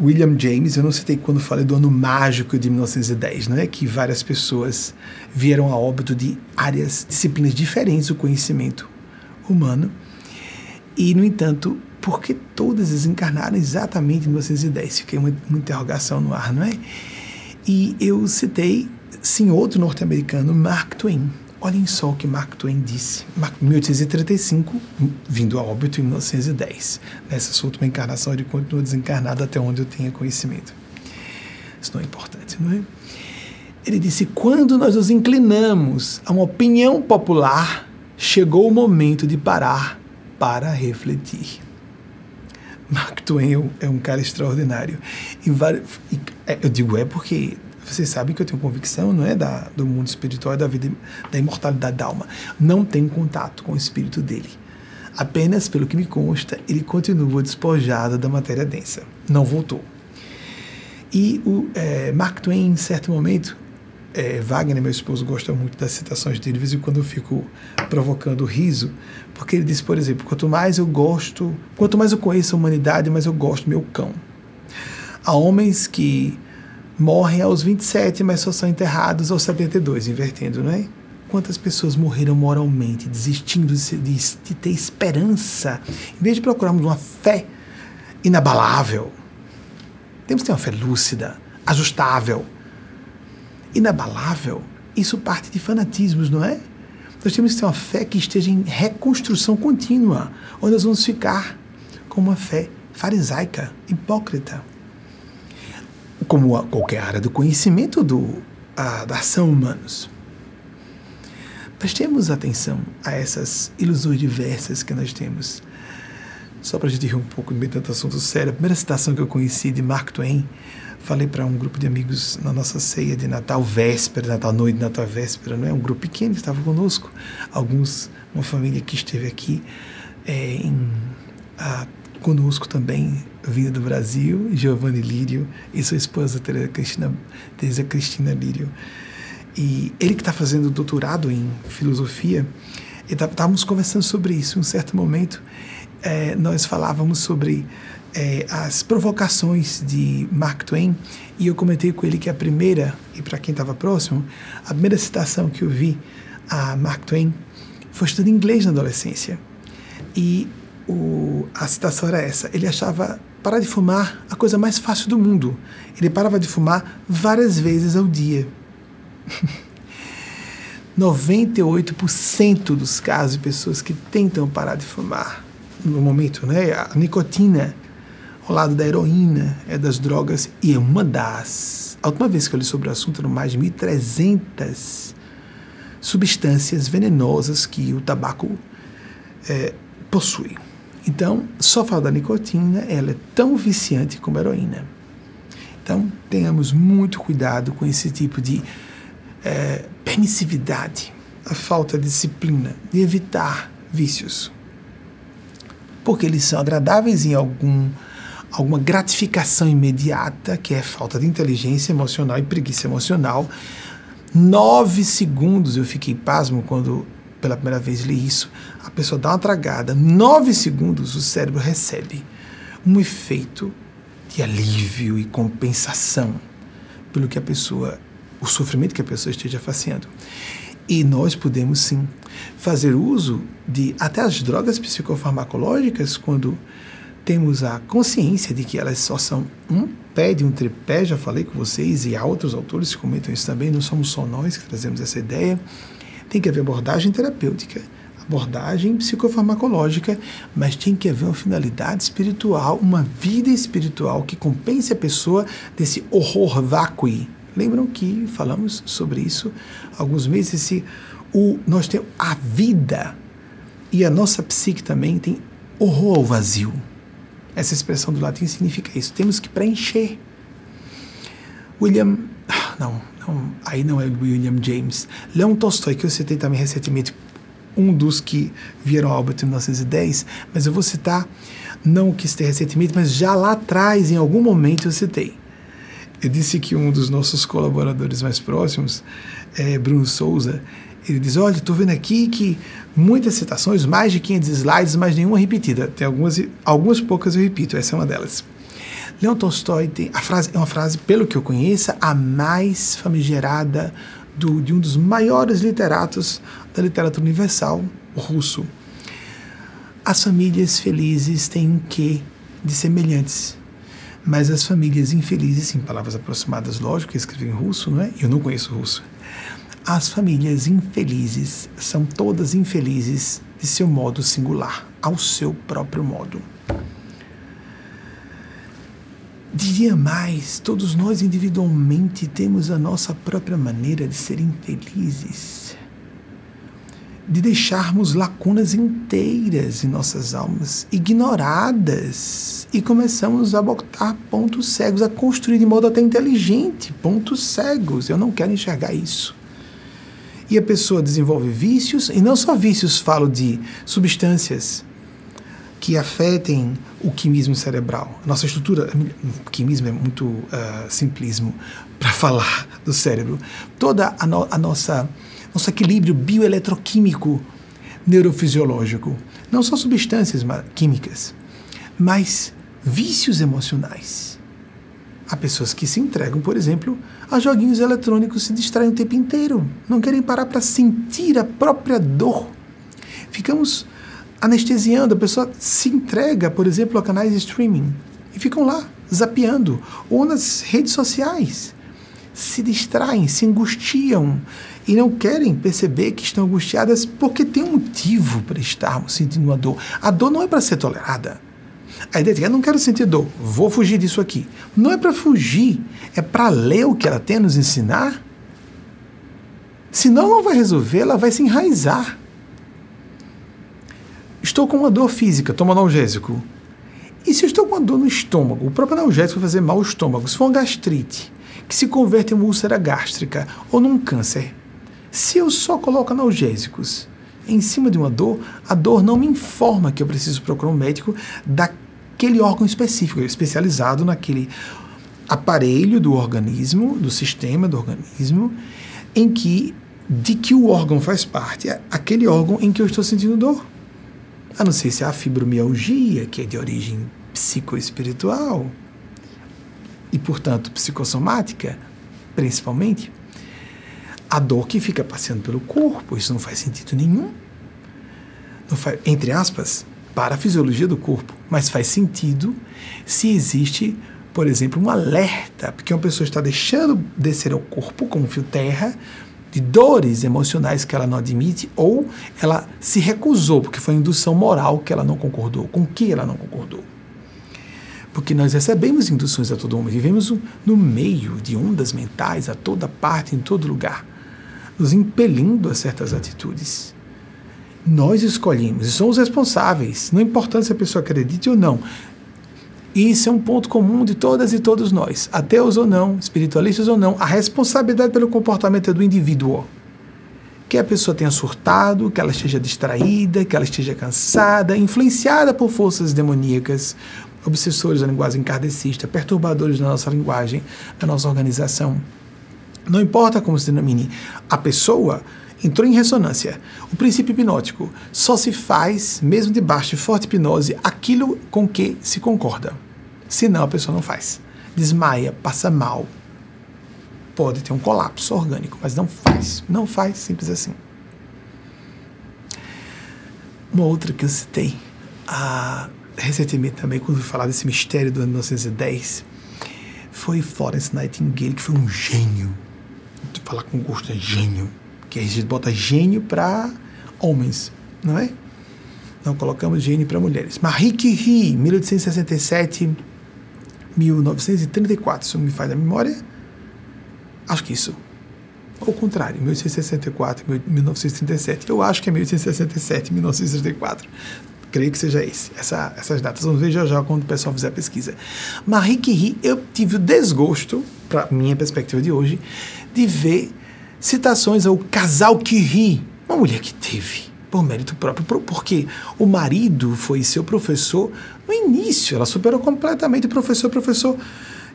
[SPEAKER 1] William James, eu não citei quando falei do ano mágico de 1910, não é? Que várias pessoas vieram a óbito de áreas, disciplinas diferentes do conhecimento humano. E, no entanto, por que todas desencarnaram exatamente em 1910? Fiquei uma, uma interrogação no ar, não é? E eu citei, sim, outro norte-americano, Mark Twain. Olhem só o que Mark Twain disse, em 1835, vindo a óbito em 1910. Nessa sua última encarnação, ele continua desencarnado até onde eu tenha conhecimento. Isso não é importante, não é? Ele disse: quando nós nos inclinamos a uma opinião popular, chegou o momento de parar para refletir. Mark Twain é um cara extraordinário. E, é, eu digo é porque vocês sabem que eu tenho convicção, não é da, do mundo espiritual, é da vida, da imortalidade da alma. Não tenho contato com o espírito dele. Apenas, pelo que me consta, ele continua despojado da matéria densa. Não voltou. E o é, Mark Twain, em certo momento, é, Wagner, meu esposo, gosta muito das citações dele, de vez em quando eu fico provocando riso, porque ele diz, por exemplo, quanto mais eu gosto, quanto mais eu conheço a humanidade, mais eu gosto do meu cão. Há homens que morrem aos 27, mas só são enterrados aos 72, invertendo, não é? Quantas pessoas morreram moralmente, desistindo de, de, de ter esperança, em vez de procurarmos uma fé inabalável? Temos que ter uma fé lúcida, ajustável, inabalável. Isso parte de fanatismos, não é? Nós temos que ter uma fé que esteja em reconstrução contínua, onde nós vamos ficar com uma fé farisaica, hipócrita. Como qualquer área do conhecimento do, a, da ação humanos. Prestemos atenção a essas ilusões diversas que nós temos. Só para a gente rir um pouco no meio de tanto assunto sério, a primeira citação que eu conheci de Mark Twain, falei para um grupo de amigos na nossa ceia de Natal, véspera, Natal, noite de Natal, véspera, não é? Um grupo pequeno estava conosco, alguns, uma família que esteve aqui é, em, a, conosco também, vinda do Brasil, Giovanni Lírio e sua esposa Teresa Cristina, Teresa Cristina Lírio. E ele que está fazendo doutorado em filosofia, estávamos conversando sobre isso em um certo momento. É, nós falávamos sobre é, as provocações de Mark Twain e eu comentei com ele que a primeira, e para quem estava próximo, a primeira citação que eu vi a Mark Twain foi estudando inglês na adolescência. E o, a citação era essa: ele achava parar de fumar a coisa mais fácil do mundo. Ele parava de fumar várias vezes ao dia. 98% dos casos de pessoas que tentam parar de fumar no momento, né, a nicotina ao lado da heroína é das drogas e é uma das. A última vez que eu li sobre o assunto eram mais de 1.300 substâncias venenosas que o tabaco é, possui. Então, só falar da nicotina, ela é tão viciante como a heroína. Então, tenhamos muito cuidado com esse tipo de é, permissividade, a falta de disciplina, de evitar vícios. Porque eles são agradáveis em algum, alguma gratificação imediata, que é falta de inteligência emocional e preguiça emocional. Nove segundos eu fiquei pasmo quando pela primeira vez li isso. A pessoa dá uma tragada, nove segundos o cérebro recebe um efeito de alívio e compensação pelo que a pessoa o sofrimento que a pessoa esteja fazendo. E nós podemos sim fazer uso de até as drogas psicofarmacológicas quando temos a consciência de que elas só são um pé de um tripé, já falei com vocês, e há outros autores que comentam isso também, não somos só nós que trazemos essa ideia. Tem que haver abordagem terapêutica, abordagem psicofarmacológica, mas tem que haver uma finalidade espiritual, uma vida espiritual que compense a pessoa desse horror vácuo Lembram que falamos sobre isso alguns meses? Se o, nós temos a vida e a nossa psique também tem horror ao vazio. Essa expressão do latim significa isso. Temos que preencher. William. Ah, não, não, aí não é William James. Leon Tolstói, que eu citei também recentemente, um dos que vieram ao Albert em 1910, mas eu vou citar, não o que citei recentemente, mas já lá atrás, em algum momento, eu citei. Eu disse que um dos nossos colaboradores mais próximos, é Bruno Souza, ele diz: Olha, estou vendo aqui que muitas citações, mais de 500 slides, mas nenhuma repetida. Tem algumas, algumas poucas eu repito, essa é uma delas. Leon Tolstói tem a frase, é uma frase, pelo que eu conheça, a mais famigerada do, de um dos maiores literatos da literatura universal, o russo. As famílias felizes têm um quê de semelhantes mas as famílias infelizes, em palavras aproximadas, lógico, eu escrevi em russo, não é? Eu não conheço russo. As famílias infelizes são todas infelizes de seu modo singular, ao seu próprio modo. Diria mais, todos nós individualmente temos a nossa própria maneira de ser infelizes. de deixarmos lacunas inteiras em nossas almas, ignoradas, e começamos a botar pontos cegos, a construir de modo até inteligente pontos cegos. Eu não quero enxergar isso. E a pessoa desenvolve vícios, e não só vícios, falo de substâncias que afetem o quimismo cerebral. Nossa estrutura, o quimismo é muito uh, simplismo para falar do cérebro. Toda a, no, a nossa nosso equilíbrio bioeletroquímico neurofisiológico. Não só substâncias químicas, mas vícios emocionais. Há pessoas que se entregam, por exemplo, a joguinhos eletrônicos, se distraem o tempo inteiro, não querem parar para sentir a própria dor. Ficamos anestesiando, a pessoa se entrega, por exemplo, a canais de streaming e ficam lá, zapeando, ou nas redes sociais. Se distraem, se angustiam, e não querem perceber que estão angustiadas porque tem um motivo para estarmos sentindo uma dor. A dor não é para ser tolerada. A ideia é eu não quero sentir dor, vou fugir disso aqui. Não é para fugir, é para ler o que ela tem a nos ensinar. Senão não vai resolver, ela vai se enraizar. Estou com uma dor física, tomo analgésico. E se eu estou com uma dor no estômago, o próprio analgésico vai fazer mal ao estômago. Se for uma gastrite, que se converte em uma úlcera gástrica ou num câncer, se eu só coloco analgésicos em cima de uma dor, a dor não me informa que eu preciso procurar um médico daquele órgão específico, especializado naquele aparelho do organismo, do sistema do organismo, em que de que o órgão faz parte, aquele órgão em que eu estou sentindo dor. A não ser se é a fibromialgia, que é de origem psicoespiritual e, portanto, psicossomática, principalmente a dor que fica passeando pelo corpo. Isso não faz sentido nenhum. Faz, entre aspas, para a fisiologia do corpo. Mas faz sentido se existe, por exemplo, um alerta, porque uma pessoa está deixando descer ao corpo, como fio terra, de dores emocionais que ela não admite, ou ela se recusou, porque foi indução moral que ela não concordou, com que ela não concordou. Porque nós recebemos induções a todo momento, vivemos no meio de ondas mentais a toda parte, em todo lugar nos impelindo a certas atitudes. Nós escolhemos e somos responsáveis, não importa se a pessoa acredite ou não. Isso é um ponto comum de todas e todos nós, ateus ou não, espiritualistas ou não. A responsabilidade pelo comportamento é do indivíduo. Que a pessoa tenha surtado, que ela esteja distraída, que ela esteja cansada, influenciada por forças demoníacas, obsessores da linguagem encardecista, perturbadores da nossa linguagem, da nossa organização. Não importa como se denomine, a pessoa entrou em ressonância. O princípio hipnótico só se faz, mesmo debaixo de forte hipnose, aquilo com que se concorda. Senão a pessoa não faz. Desmaia, passa mal. Pode ter um colapso orgânico, mas não faz. Não faz, simples assim. Uma outra que eu citei ah, recentemente também, quando fui falar desse mistério do ano 1910, foi Florence Nightingale, que foi um gênio falar com gosto, é gênio. Que a gente bota gênio para homens, não é? Não colocamos gênio para mulheres. Marie Curie, 1867, 1934, se não me falha a memória. Acho que isso. Ao contrário, 1864, 1937. Eu acho que é 1867, 1934. Creio que seja esse, essa, essas datas. Vamos ver já já quando o pessoal fizer a pesquisa. Marie Curie, eu tive o desgosto, para minha perspectiva de hoje, de ver citações ao casal que ri, uma mulher que teve por mérito próprio, porque o marido foi seu professor no início, ela superou completamente o professor, professor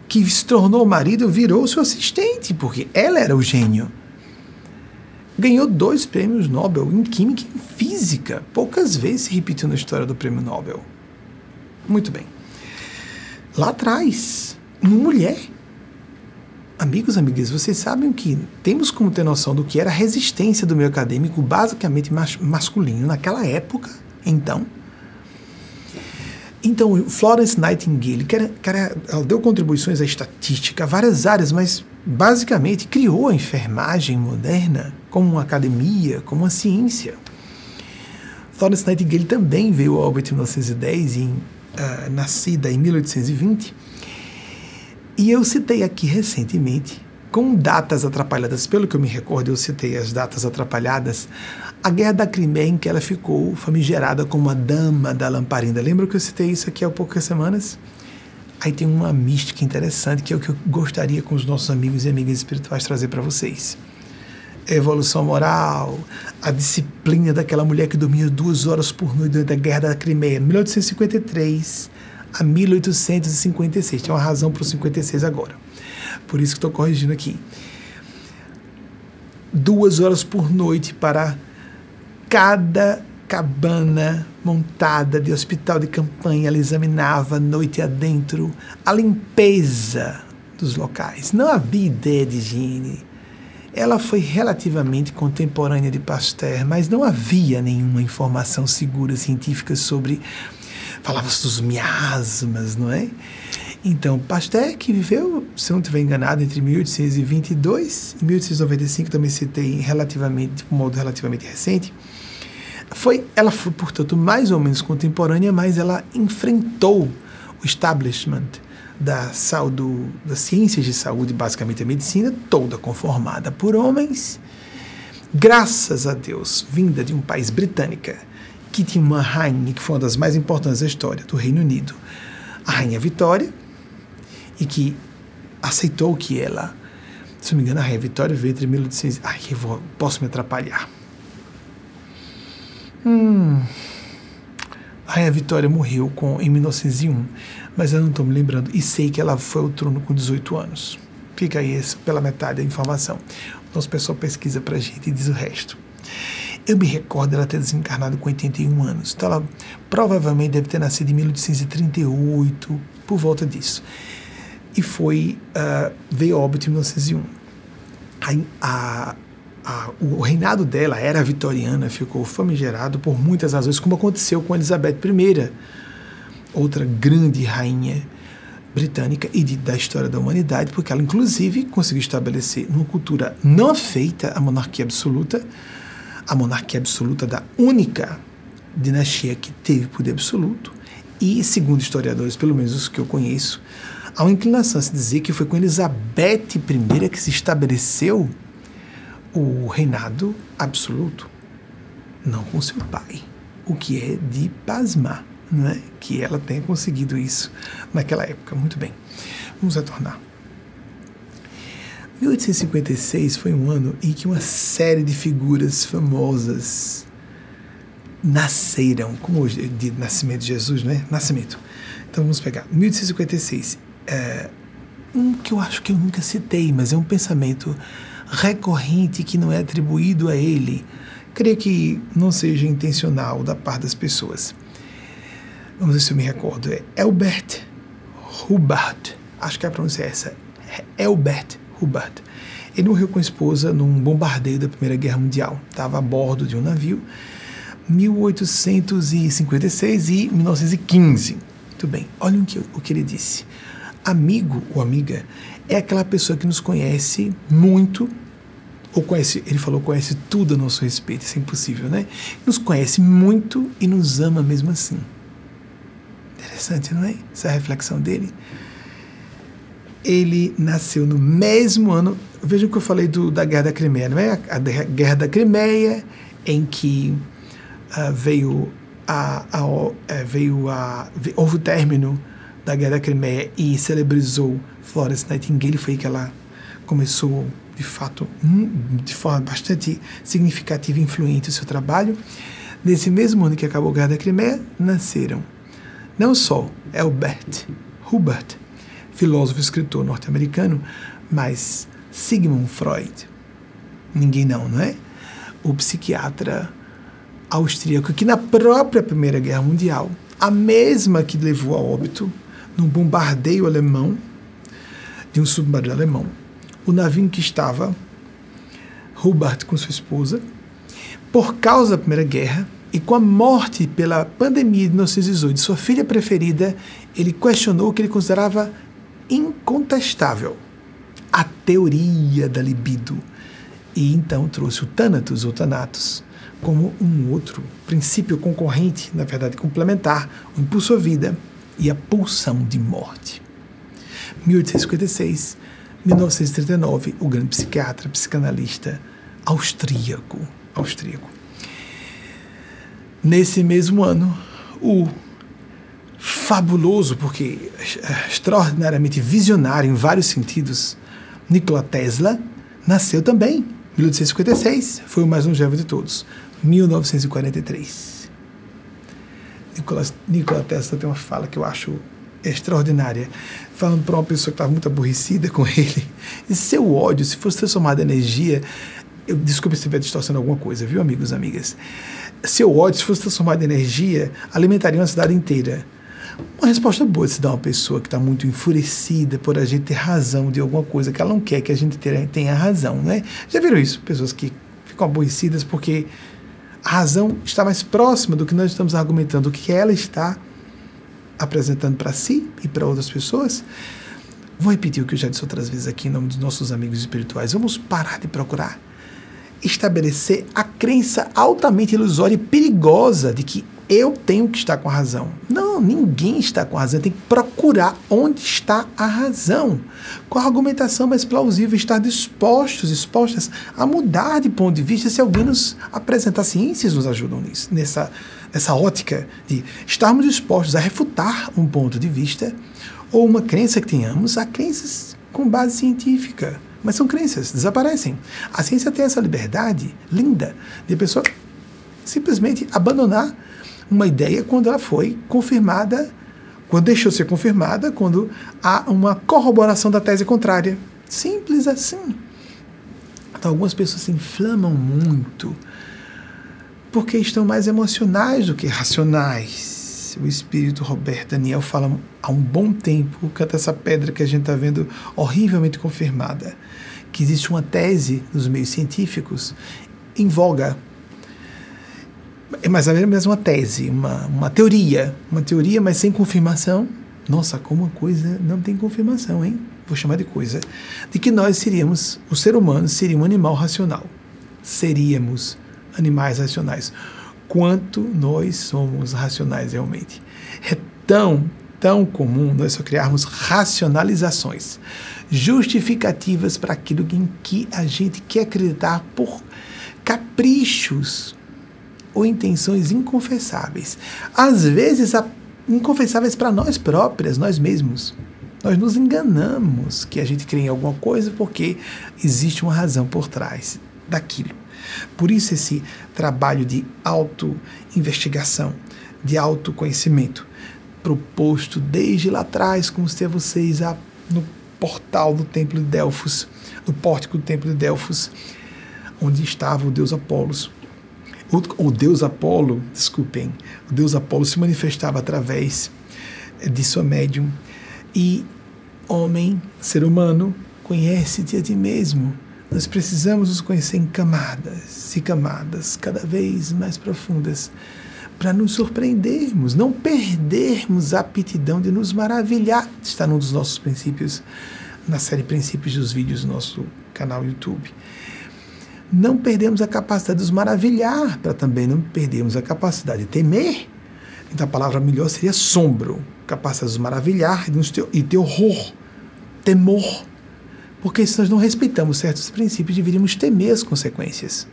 [SPEAKER 1] que se tornou marido virou seu assistente, porque ela era o gênio. Ganhou dois prêmios Nobel em Química e em Física. Poucas vezes se repetiu na história do prêmio Nobel. Muito bem. Lá atrás, uma mulher Amigos, amigas, vocês sabem que temos como ter noção do que era a resistência do meio acadêmico basicamente mas masculino naquela época, então. Então, Florence Nightingale, que era, ela deu contribuições à estatística, várias áreas, mas basicamente criou a enfermagem moderna como uma academia, como uma ciência. Florence Nightingale também veio ao óbito em 1910, em, uh, nascida em 1820 e eu citei aqui recentemente, com datas atrapalhadas, pelo que eu me recordo, eu citei as datas atrapalhadas, A Guerra da Crimeia, em que ela ficou famigerada como a Dama da Lamparina. Lembra que eu citei isso aqui há poucas semanas? Aí tem uma mística interessante que é o que eu gostaria com os nossos amigos e amigas espirituais trazer para vocês. A evolução moral, a disciplina daquela mulher que dormia duas horas por noite durante a Guerra da Crimeia, 1853 a 1856. Tem uma razão para o 56 agora. Por isso que estou corrigindo aqui. Duas horas por noite para cada cabana montada de hospital de campanha, ela examinava noite adentro a limpeza dos locais. Não havia ideia de higiene. Ela foi relativamente contemporânea de Pasteur, mas não havia nenhuma informação segura científica sobre. Falava-se dos miasmas, não é? Então, Pasteur, que viveu, se não estiver enganado, entre 1822 e 1895, também citei relativamente, um modo relativamente recente, foi, ela foi, portanto, mais ou menos contemporânea, mas ela enfrentou o establishment da saúde, das ciências de saúde, basicamente a medicina, toda conformada por homens, graças a Deus, vinda de um país britânica, que tinha uma rainha que foi uma das mais importantes da história do Reino Unido, a Rainha Vitória, e que aceitou que ela, se não me engano, a Rainha Vitória veio entre 1800. Ai, eu vou, posso me atrapalhar. Hum. A Rainha Vitória morreu com, em 1901, mas eu não estou me lembrando. E sei que ela foi ao trono com 18 anos. Fica aí pela metade da informação. Nosso pessoal pesquisa para a gente e diz o resto. Eu me recordo dela ter desencarnado com 81 anos. Então ela provavelmente deve ter nascido em 1838, por volta disso. E foi, uh, veio óbito em 1901. A, a, a, o reinado dela era vitoriana, ficou famigerado por muitas razões, como aconteceu com Elizabeth I, outra grande rainha britânica e de, da história da humanidade, porque ela inclusive conseguiu estabelecer numa cultura não feita a monarquia absoluta, a monarquia absoluta da única dinastia que teve poder absoluto, e segundo historiadores, pelo menos os que eu conheço, há uma inclinação a se dizer que foi com Elizabeth I que se estabeleceu o reinado absoluto, não com seu pai, o que é de pasmar, não é? Que ela tenha conseguido isso naquela época. Muito bem, vamos retornar. 1856 foi um ano em que uma série de figuras famosas nasceram, como hoje de nascimento de Jesus, não é? Nascimento. Então vamos pegar 1856, é, um que eu acho que eu nunca citei, mas é um pensamento recorrente que não é atribuído a ele, creio que não seja intencional da parte das pessoas. Vamos ver se eu me recordo. É Elbert Hubbard. Acho que a pronúncia é essa. Elbert Hubbard. Ele morreu com a esposa num bombardeio da Primeira Guerra Mundial. Estava a bordo de um navio. 1856 e 1915. Muito bem, olhem o que, o que ele disse. Amigo ou amiga é aquela pessoa que nos conhece muito, ou conhece, ele falou, conhece tudo a nosso respeito, isso é impossível, né? Nos conhece muito e nos ama mesmo assim. Interessante, não é? Essa reflexão dele. Ele nasceu no mesmo ano, vejam que eu falei do, da Guerra da Crimeia, não é? A, Guerra da Crimeia, em que uh, veio a, a, é, veio a, houve o término da Guerra da Crimeia e celebrizou Florence Nightingale, foi que ela começou, de fato, de forma bastante significativa e influente o seu trabalho. Nesse mesmo ano que acabou a Guerra da Crimeia, nasceram não só Albert Hubert, filósofo e escritor norte-americano, mas Sigmund Freud. Ninguém não, não é? O psiquiatra austríaco que na própria Primeira Guerra Mundial, a mesma que levou a óbito num bombardeio alemão, de um submarino alemão. O navio em que estava Hubert com sua esposa, por causa da Primeira Guerra e com a morte pela pandemia de 1918 de sua filha preferida, ele questionou o que ele considerava incontestável a teoria da libido. E então trouxe o Thanatos ou Thanatos como um outro princípio concorrente, na verdade complementar, o impulso à vida e a pulsão de morte. 1856, 1939, o grande psiquiatra, psicanalista austríaco, austríaco. Nesse mesmo ano, o fabuloso, porque extraordinariamente visionário em vários sentidos, Nikola Tesla nasceu também, 1856, foi o mais longevo de todos, 1943. Nikola, Nikola Tesla tem uma fala que eu acho extraordinária, falando para uma pessoa que estava muito aborrecida com ele, e seu ódio, se fosse transformado em energia, eu, desculpe se estiver distorcendo alguma coisa, viu, amigos e amigas? Seu ódio, se fosse transformado em energia, alimentaria uma cidade inteira. Uma resposta boa de se dar uma pessoa que está muito enfurecida por a gente ter razão de alguma coisa que ela não quer que a gente tenha razão, né? Já viram isso? Pessoas que ficam aborrecidas porque a razão está mais próxima do que nós estamos argumentando, do que ela está apresentando para si e para outras pessoas. Vou repetir o que eu já disse outras vezes aqui em nome dos nossos amigos espirituais. Vamos parar de procurar estabelecer a crença altamente ilusória e perigosa de que eu tenho que estar com a razão. Não, ninguém está com a razão. Tem que procurar onde está a razão. Com a argumentação mais plausível, estar dispostos, expostas a mudar de ponto de vista se alguém nos apresentar ciências nos ajudam nisso, nessa, nessa ótica de estarmos dispostos a refutar um ponto de vista ou uma crença que tenhamos a crenças com base científica. Mas são crenças, desaparecem. A ciência tem essa liberdade linda de a pessoa simplesmente abandonar uma ideia quando ela foi confirmada, quando deixou ser confirmada, quando há uma corroboração da tese contrária. Simples assim. Então, algumas pessoas se inflamam muito porque estão mais emocionais do que racionais. O espírito Roberto Daniel fala há um bom tempo, canta essa pedra que a gente está vendo horrivelmente confirmada, que existe uma tese nos meios científicos em voga é mais ou menos uma tese, uma, uma teoria, uma teoria, mas sem confirmação. Nossa, como uma coisa não tem confirmação, hein? Vou chamar de coisa. De que nós seríamos, o ser humano seria um animal racional. Seríamos animais racionais. Quanto nós somos racionais realmente. É tão, tão comum nós só criarmos racionalizações, justificativas para aquilo em que a gente quer acreditar por caprichos ou intenções inconfessáveis. Às vezes, inconfessáveis para nós próprias, nós mesmos. Nós nos enganamos que a gente crê em alguma coisa porque existe uma razão por trás daquilo. Por isso, esse trabalho de auto-investigação, de autoconhecimento, proposto desde lá atrás, como se vocês no portal do Templo de Delfos, no pórtico do Templo de Delfos, onde estava o deus Apolos, o, o deus Apolo, desculpem, o deus Apolo se manifestava através de sua médium. E homem, ser humano, conhece-te a ti mesmo. Nós precisamos nos conhecer em camadas e camadas cada vez mais profundas para nos surpreendermos, não perdermos a aptidão de nos maravilhar. Está num dos nossos princípios, na série Princípios dos Vídeos nosso canal YouTube não perdemos a capacidade de nos maravilhar, para também não perdermos a capacidade de temer. Então a palavra melhor seria sombro, capacidade de nos maravilhar e ter horror, temor. Porque se nós não respeitamos certos princípios, deveríamos temer as consequências.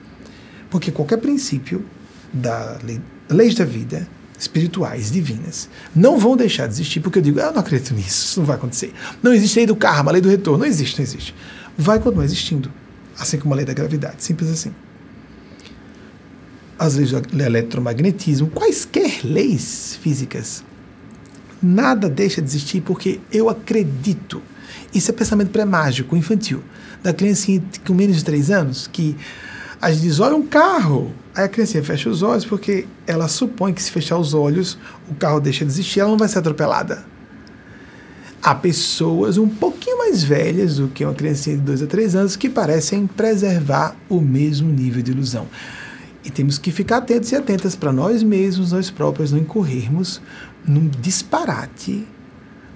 [SPEAKER 1] Porque qualquer princípio da lei, leis da vida, espirituais, divinas, não vão deixar de existir, porque eu digo, ah, eu não acredito nisso, isso não vai acontecer. Não existe lei do karma, lei do retorno, não existe, não existe. Vai continuar existindo assim como a lei da gravidade, simples assim. As leis do eletromagnetismo, quaisquer leis físicas, nada deixa de existir porque eu acredito. Isso é pensamento pré-mágico, infantil, da criancinha com menos de 3 anos, que a gente diz, olha um carro. Aí a criancinha fecha os olhos porque ela supõe que se fechar os olhos, o carro deixa de existir, ela não vai ser atropelada há pessoas um pouquinho mais velhas do que uma criancinha de 2 a 3 anos que parecem preservar o mesmo nível de ilusão. E temos que ficar atentos e atentas para nós mesmos, nós próprios, não incorrermos num disparate,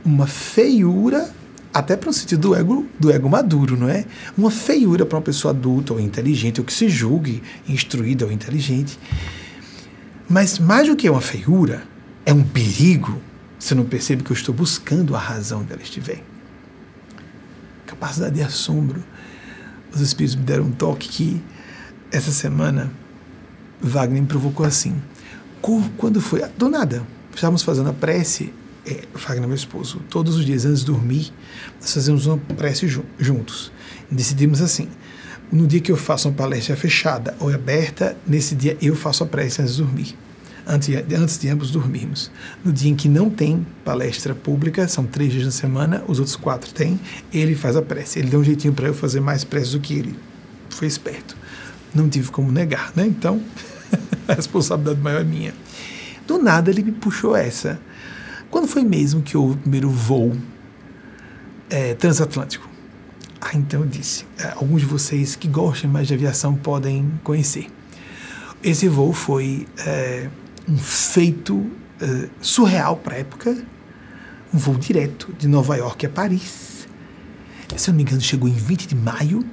[SPEAKER 1] uma feiura, até para um sentido do ego, do ego maduro, não é? Uma feiura para uma pessoa adulta ou inteligente, ou que se julgue instruída ou inteligente. Mas mais do que uma feiura, é um perigo você não percebe que eu estou buscando a razão dela estiver. Capacidade de assombro. Os espíritos me deram um toque que essa semana Wagner me provocou assim. Quando foi? Do nada. Estávamos fazendo a prece, é, Fagner, meu esposo, todos os dias antes de dormir, nós fazemos uma prece juntos. Decidimos assim: no dia que eu faço uma palestra fechada ou aberta, nesse dia eu faço a prece antes de dormir. Antes, de ambos dormirmos. No dia em que não tem palestra pública, são três dias na semana, os outros quatro têm, ele faz a prece. Ele deu um jeitinho para eu fazer mais prece do que ele. Foi esperto. Não tive como negar, né? Então, a responsabilidade maior é minha. Do nada ele me puxou essa. Quando foi mesmo que houve o primeiro voo é, transatlântico? Ah, então eu disse. É, alguns de vocês que gostam mais de aviação podem conhecer. Esse voo foi é, um feito é, surreal para a época. Um voo direto de Nova York a Paris. Se eu não me engano, chegou em 20 de maio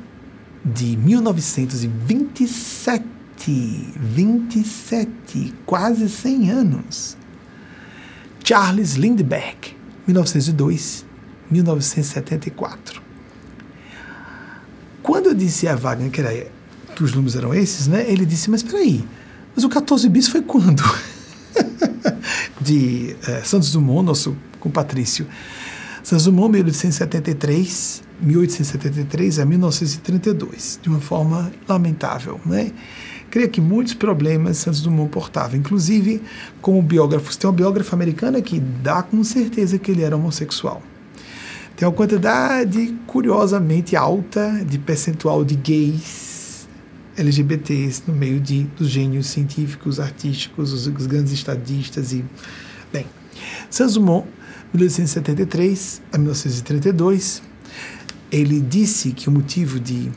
[SPEAKER 1] de 1927. 27, quase 100 anos. Charles Lindbergh, 1902, 1974. Quando eu disse a Wagner que, era, que os números eram esses, né, ele disse: Mas peraí, mas o 14 bis foi quando? de é, Santos Dumont, nosso compatrício. Santos Dumont, 1873, 1873 a 1932, de uma forma lamentável, né? Creio que muitos problemas Santos Dumont portava, inclusive como biógrafos. Tem uma biógrafa americana que dá com certeza que ele era homossexual. Tem uma quantidade curiosamente alta de percentual de gays LGBTs no meio de, dos gênios científicos, artísticos, os, os grandes estadistas e. Bem, Santos Dumont, 1873 a 1932, ele disse que o motivo de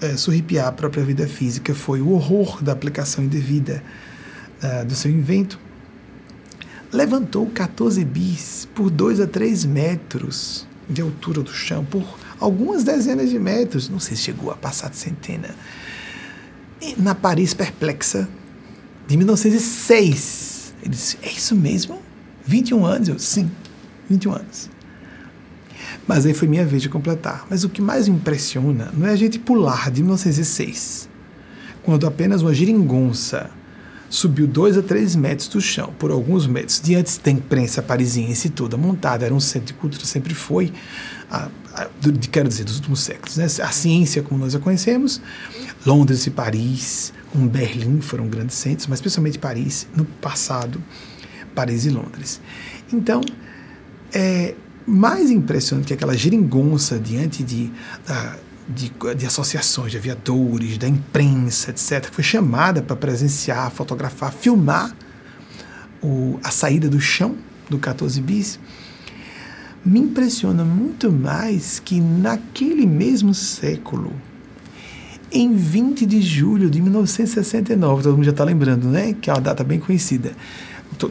[SPEAKER 1] é, surripiar a própria vida física foi o horror da aplicação indevida uh, do seu invento levantou 14 bis por 2 a 3 metros de altura do chão, por algumas dezenas de metros, não sei se chegou a passar de centena. Na Paris Perplexa, de 1906. Ele disse: É isso mesmo? 21 anos? Eu, sim, 21 anos. Mas aí foi minha vez de completar. Mas o que mais me impressiona não é a gente pular de 1906, quando apenas uma geringonça subiu dois a três metros do chão, por alguns metros, diante da imprensa parisiense toda montada, era um centro de cultura, sempre foi, a, quero dizer, dos últimos séculos. Né? A ciência, como nós a conhecemos, Londres e Paris, um Berlim foram grandes centros, mas especialmente Paris, no passado, Paris e Londres. Então, é mais impressionante que aquela geringonça diante de, da, de, de, associações de aviadores, da imprensa, etc., que foi chamada para presenciar, fotografar, filmar o, a saída do chão do 14 bis, me impressiona muito mais que naquele mesmo século, em 20 de julho de 1969, todo mundo já está lembrando, né? Que é uma data bem conhecida.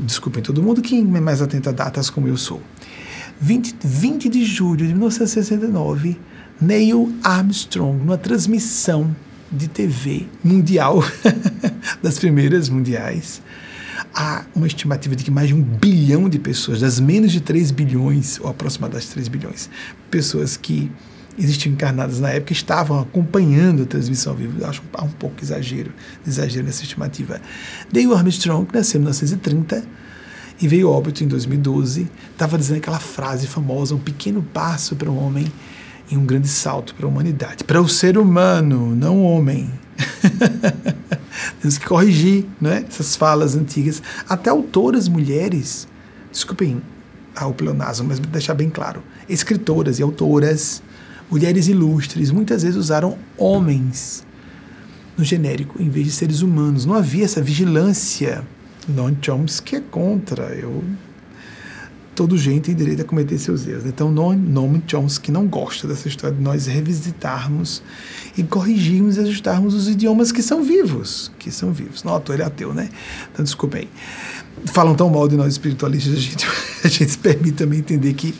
[SPEAKER 1] Desculpem todo mundo, quem é mais atento a datas como eu sou. 20, 20 de julho de 1969 Neil Armstrong, numa transmissão de TV mundial, das primeiras mundiais, há uma estimativa de que mais de um bilhão de pessoas, das menos de 3 bilhões, ou aproximadamente 3 bilhões, pessoas que existiam encarnadas na época estavam acompanhando a transmissão ao vivo. Acho um, um pouco exagero, exagero nessa estimativa. Neil Armstrong nasceu em 1930 e veio óbito em 2012. Estava dizendo aquela frase famosa: um pequeno passo para o homem e um grande salto para a humanidade, para o ser humano, não o homem. Temos que corrigir né, essas falas antigas. Até autoras mulheres, desculpem o pleonasmo, mas deixar bem claro, escritoras e autoras, mulheres ilustres, muitas vezes usaram homens no genérico em vez de seres humanos. Não havia essa vigilância. Noam Chomsky é contra. Eu todo gente tem direito a cometer seus erros. Então, Noam Chomsky não gosta dessa história de nós revisitarmos e corrigirmos e ajustarmos os idiomas que são vivos, que são vivos. Não, ator ele é ateu, né? Então, desculpa aí. Falam tão mal de nós espiritualistas, a gente, a gente se permite também entender que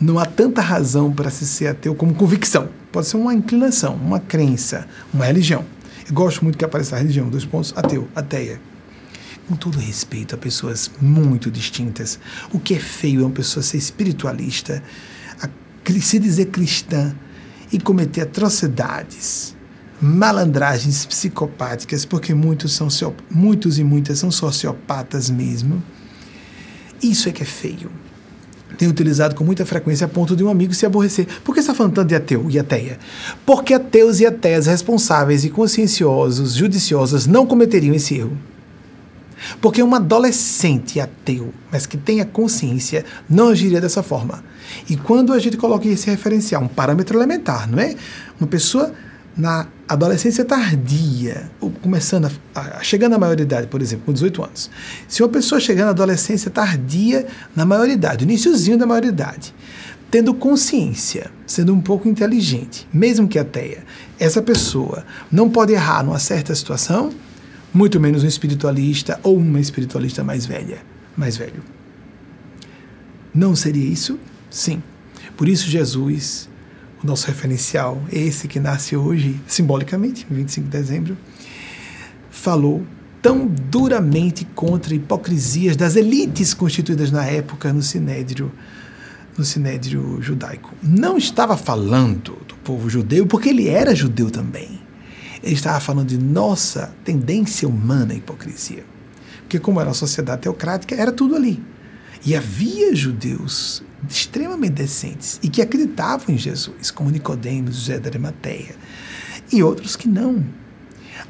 [SPEAKER 1] não há tanta razão para se ser ateu como convicção. Pode ser uma inclinação, uma crença, uma religião. Eu gosto muito que apareça a religião, dois pontos, ateu, ateia com todo respeito a pessoas muito distintas. O que é feio é uma pessoa ser espiritualista, se dizer cristã e cometer atrocidades, malandragens psicopáticas, porque muitos, são, muitos e muitas são sociopatas mesmo. Isso é que é feio. Tem utilizado com muita frequência a ponto de um amigo se aborrecer. Por que está falando tanto de ateu e ateia? Porque ateus e ateias responsáveis e conscienciosos, judiciosos, não cometeriam esse erro. Porque um adolescente ateu, mas que tenha consciência, não agiria dessa forma. E quando a gente coloca esse referencial, um parâmetro elementar, não é? Uma pessoa na adolescência tardia, começando a, a, chegando à maioridade, por exemplo, com 18 anos. Se uma pessoa chegar na adolescência tardia, na maioridade, iníciozinho da maioridade, tendo consciência, sendo um pouco inteligente, mesmo que ateia, essa pessoa não pode errar numa certa situação, muito menos um espiritualista ou uma espiritualista mais velha, mais velho. Não seria isso? Sim. Por isso Jesus o nosso referencial, esse que nasce hoje, simbolicamente, 25 de dezembro, falou tão duramente contra hipocrisias das elites constituídas na época no sinédrio, no sinédrio judaico. Não estava falando do povo judeu, porque ele era judeu também. Ele estava falando de nossa tendência humana à hipocrisia. Porque como era uma sociedade teocrática, era tudo ali. E havia judeus extremamente decentes e que acreditavam em Jesus, como Nicodemos, José da Arimateia, e outros que não.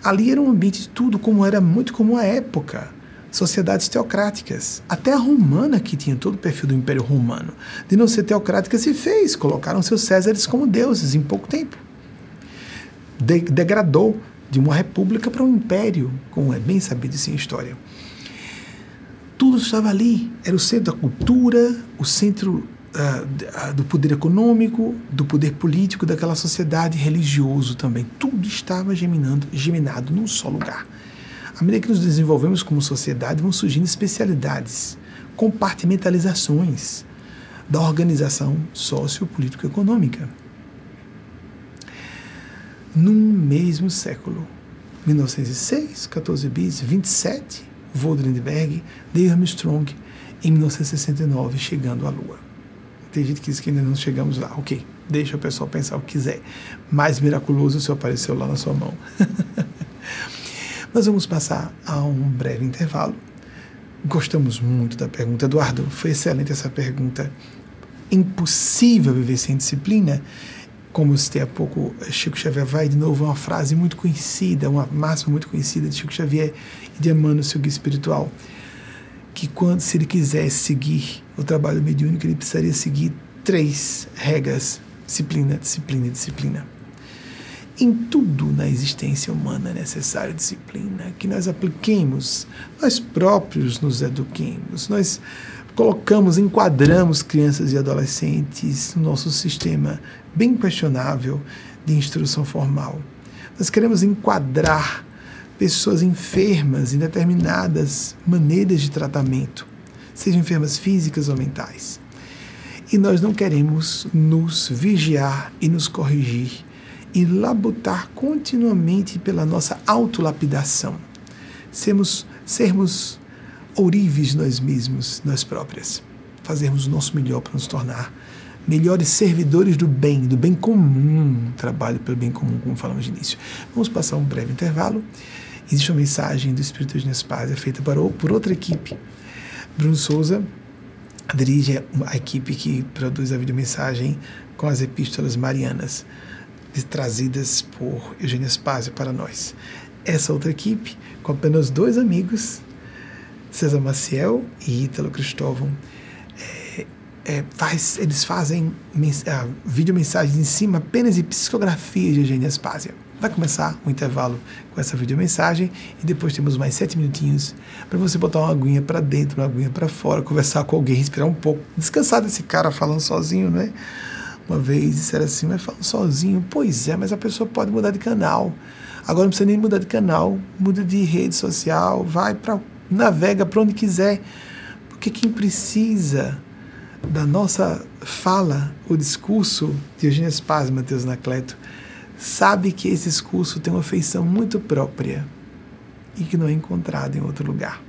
[SPEAKER 1] Ali era um ambiente de tudo como era muito comum à época. Sociedades teocráticas. Até a romana, que tinha todo o perfil do Império Romano, de não ser teocrática, se fez. Colocaram seus Césares como deuses em pouco tempo. De degradou de uma república para um império, como é bem sabido em história tudo estava ali. Era o centro da cultura, o centro uh, do poder econômico, do poder político daquela sociedade, religioso também. Tudo estava geminando, geminado num só lugar. À medida que nos desenvolvemos como sociedade, vão surgindo especialidades, compartimentalizações da organização sociopolítico-econômica. Num mesmo século, 1906, 14 bis, 27, Volker Lindbergh, Neil Armstrong, em 1969, chegando à Lua. Tem gente que diz que ainda não chegamos lá. Ok, deixa o pessoal pensar o que quiser. Mais miraculoso se apareceu lá na sua mão. Nós vamos passar a um breve intervalo. Gostamos muito da pergunta, Eduardo. Foi excelente essa pergunta. Impossível viver sem disciplina? Como citei há pouco, Chico Xavier vai de novo uma frase muito conhecida, uma máxima muito conhecida de Chico Xavier e de Emmanuel, seu guia espiritual, que quando, se ele quisesse seguir o trabalho mediúnico, ele precisaria seguir três regras: disciplina, disciplina e disciplina. Em tudo na existência humana é necessária disciplina, que nós apliquemos, nós próprios nos eduquemos, nós colocamos, enquadramos crianças e adolescentes no nosso sistema bem questionável de instrução formal. Nós queremos enquadrar pessoas enfermas em determinadas maneiras de tratamento, sejam enfermas físicas ou mentais. E nós não queremos nos vigiar e nos corrigir e labutar continuamente pela nossa autolapidação. Sermos, sermos ourives nós mesmos, nós próprias. Fazermos o nosso melhor para nos tornar melhores servidores do bem, do bem comum, trabalho pelo bem comum, como falamos de início. Vamos passar um breve intervalo. Existe uma mensagem do Espírito de Nespásia feita por outra equipe. Bruno Souza dirige a equipe que produz a videomensagem com as epístolas marianas, trazidas por Eugênio Spazio para nós. Essa outra equipe, com apenas dois amigos, César Maciel e Ítalo Cristóvão, é, é, faz, eles fazem mens videomensagens em cima apenas de psicografias de Eugênia Spásia. Vai começar o um intervalo com essa videomensagem e depois temos mais sete minutinhos para você botar uma aguinha para dentro, uma aguinha para fora, conversar com alguém, respirar um pouco, descansar desse cara falando sozinho, né? Uma vez disseram assim, mas falando sozinho. Pois é, mas a pessoa pode mudar de canal. Agora não precisa nem mudar de canal, muda de rede social, vai para navega para onde quiser, porque quem precisa da nossa fala, o discurso de Eugênio Spaz, Mateus Nacleto, sabe que esse discurso tem uma feição muito própria e que não é encontrado em outro lugar.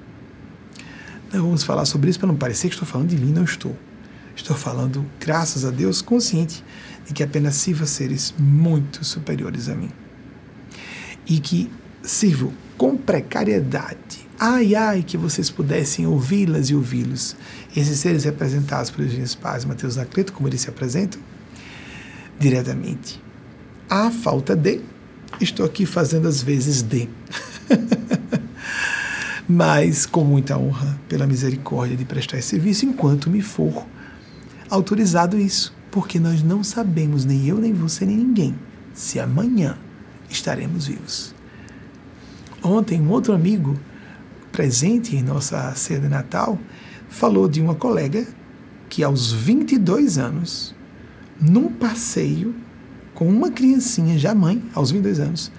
[SPEAKER 1] Nós vamos falar sobre isso para não parecer que estou falando de mim, não estou. Estou falando, graças a Deus, consciente de que apenas sirva seres muito superiores a mim. e que sirvo com precariedade. Ai, ai, que vocês pudessem ouvi-las e ouvi-los. Esses seres representados por Eugênio Paz e Mateus como eles se apresentam, diretamente. A falta de, estou aqui fazendo as vezes de. Mas com muita honra, pela misericórdia de prestar esse serviço, enquanto me for autorizado isso. Porque nós não sabemos, nem eu, nem você, nem ninguém, se amanhã estaremos vivos. Ontem, um outro amigo presente em nossa ceia de Natal falou de uma colega que, aos 22 anos, num passeio com uma criancinha, já mãe, aos 22 anos,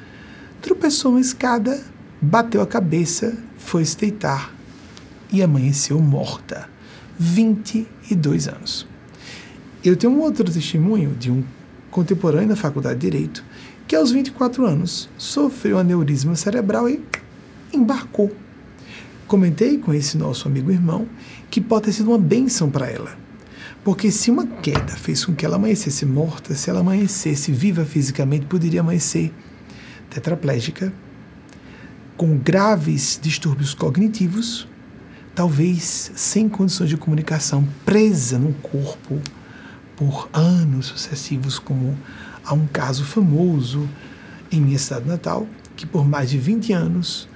[SPEAKER 1] tropeçou uma escada, bateu a cabeça, foi se deitar e amanheceu morta. 22 anos. Eu tenho um outro testemunho de um contemporâneo da Faculdade de Direito que aos 24 anos sofreu aneurisma cerebral e embarcou. Comentei com esse nosso amigo irmão que pode ter sido uma bênção para ela. Porque se uma queda fez com que ela amanhecesse morta, se ela amanhecesse viva fisicamente, poderia amanhecer tetraplégica, com graves distúrbios cognitivos, talvez sem condições de comunicação, presa no corpo por anos sucessivos, como Há um caso famoso em minha cidade natal, que por mais de 20 anos,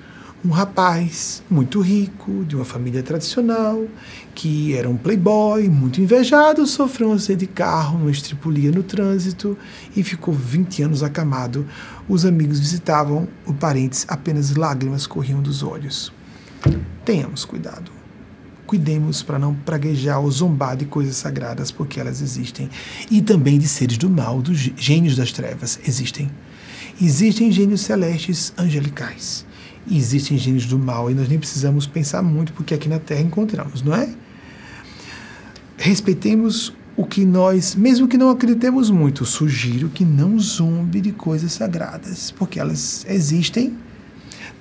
[SPEAKER 1] um rapaz muito rico, de uma família tradicional, que era um playboy, muito invejado, sofreu um acidente de carro, uma estripulia no trânsito e ficou 20 anos acamado. Os amigos visitavam o parentes, apenas lágrimas corriam dos olhos. Tenhamos cuidado cuidemos para não praguejar ou zombar de coisas sagradas, porque elas existem. E também de seres do mal, dos gênios das trevas, existem. Existem gênios celestes angelicais. Existem gênios do mal, e nós nem precisamos pensar muito, porque aqui na Terra encontramos, não é? Respeitemos o que nós, mesmo que não acreditemos muito, sugiro que não zombe de coisas sagradas, porque elas existem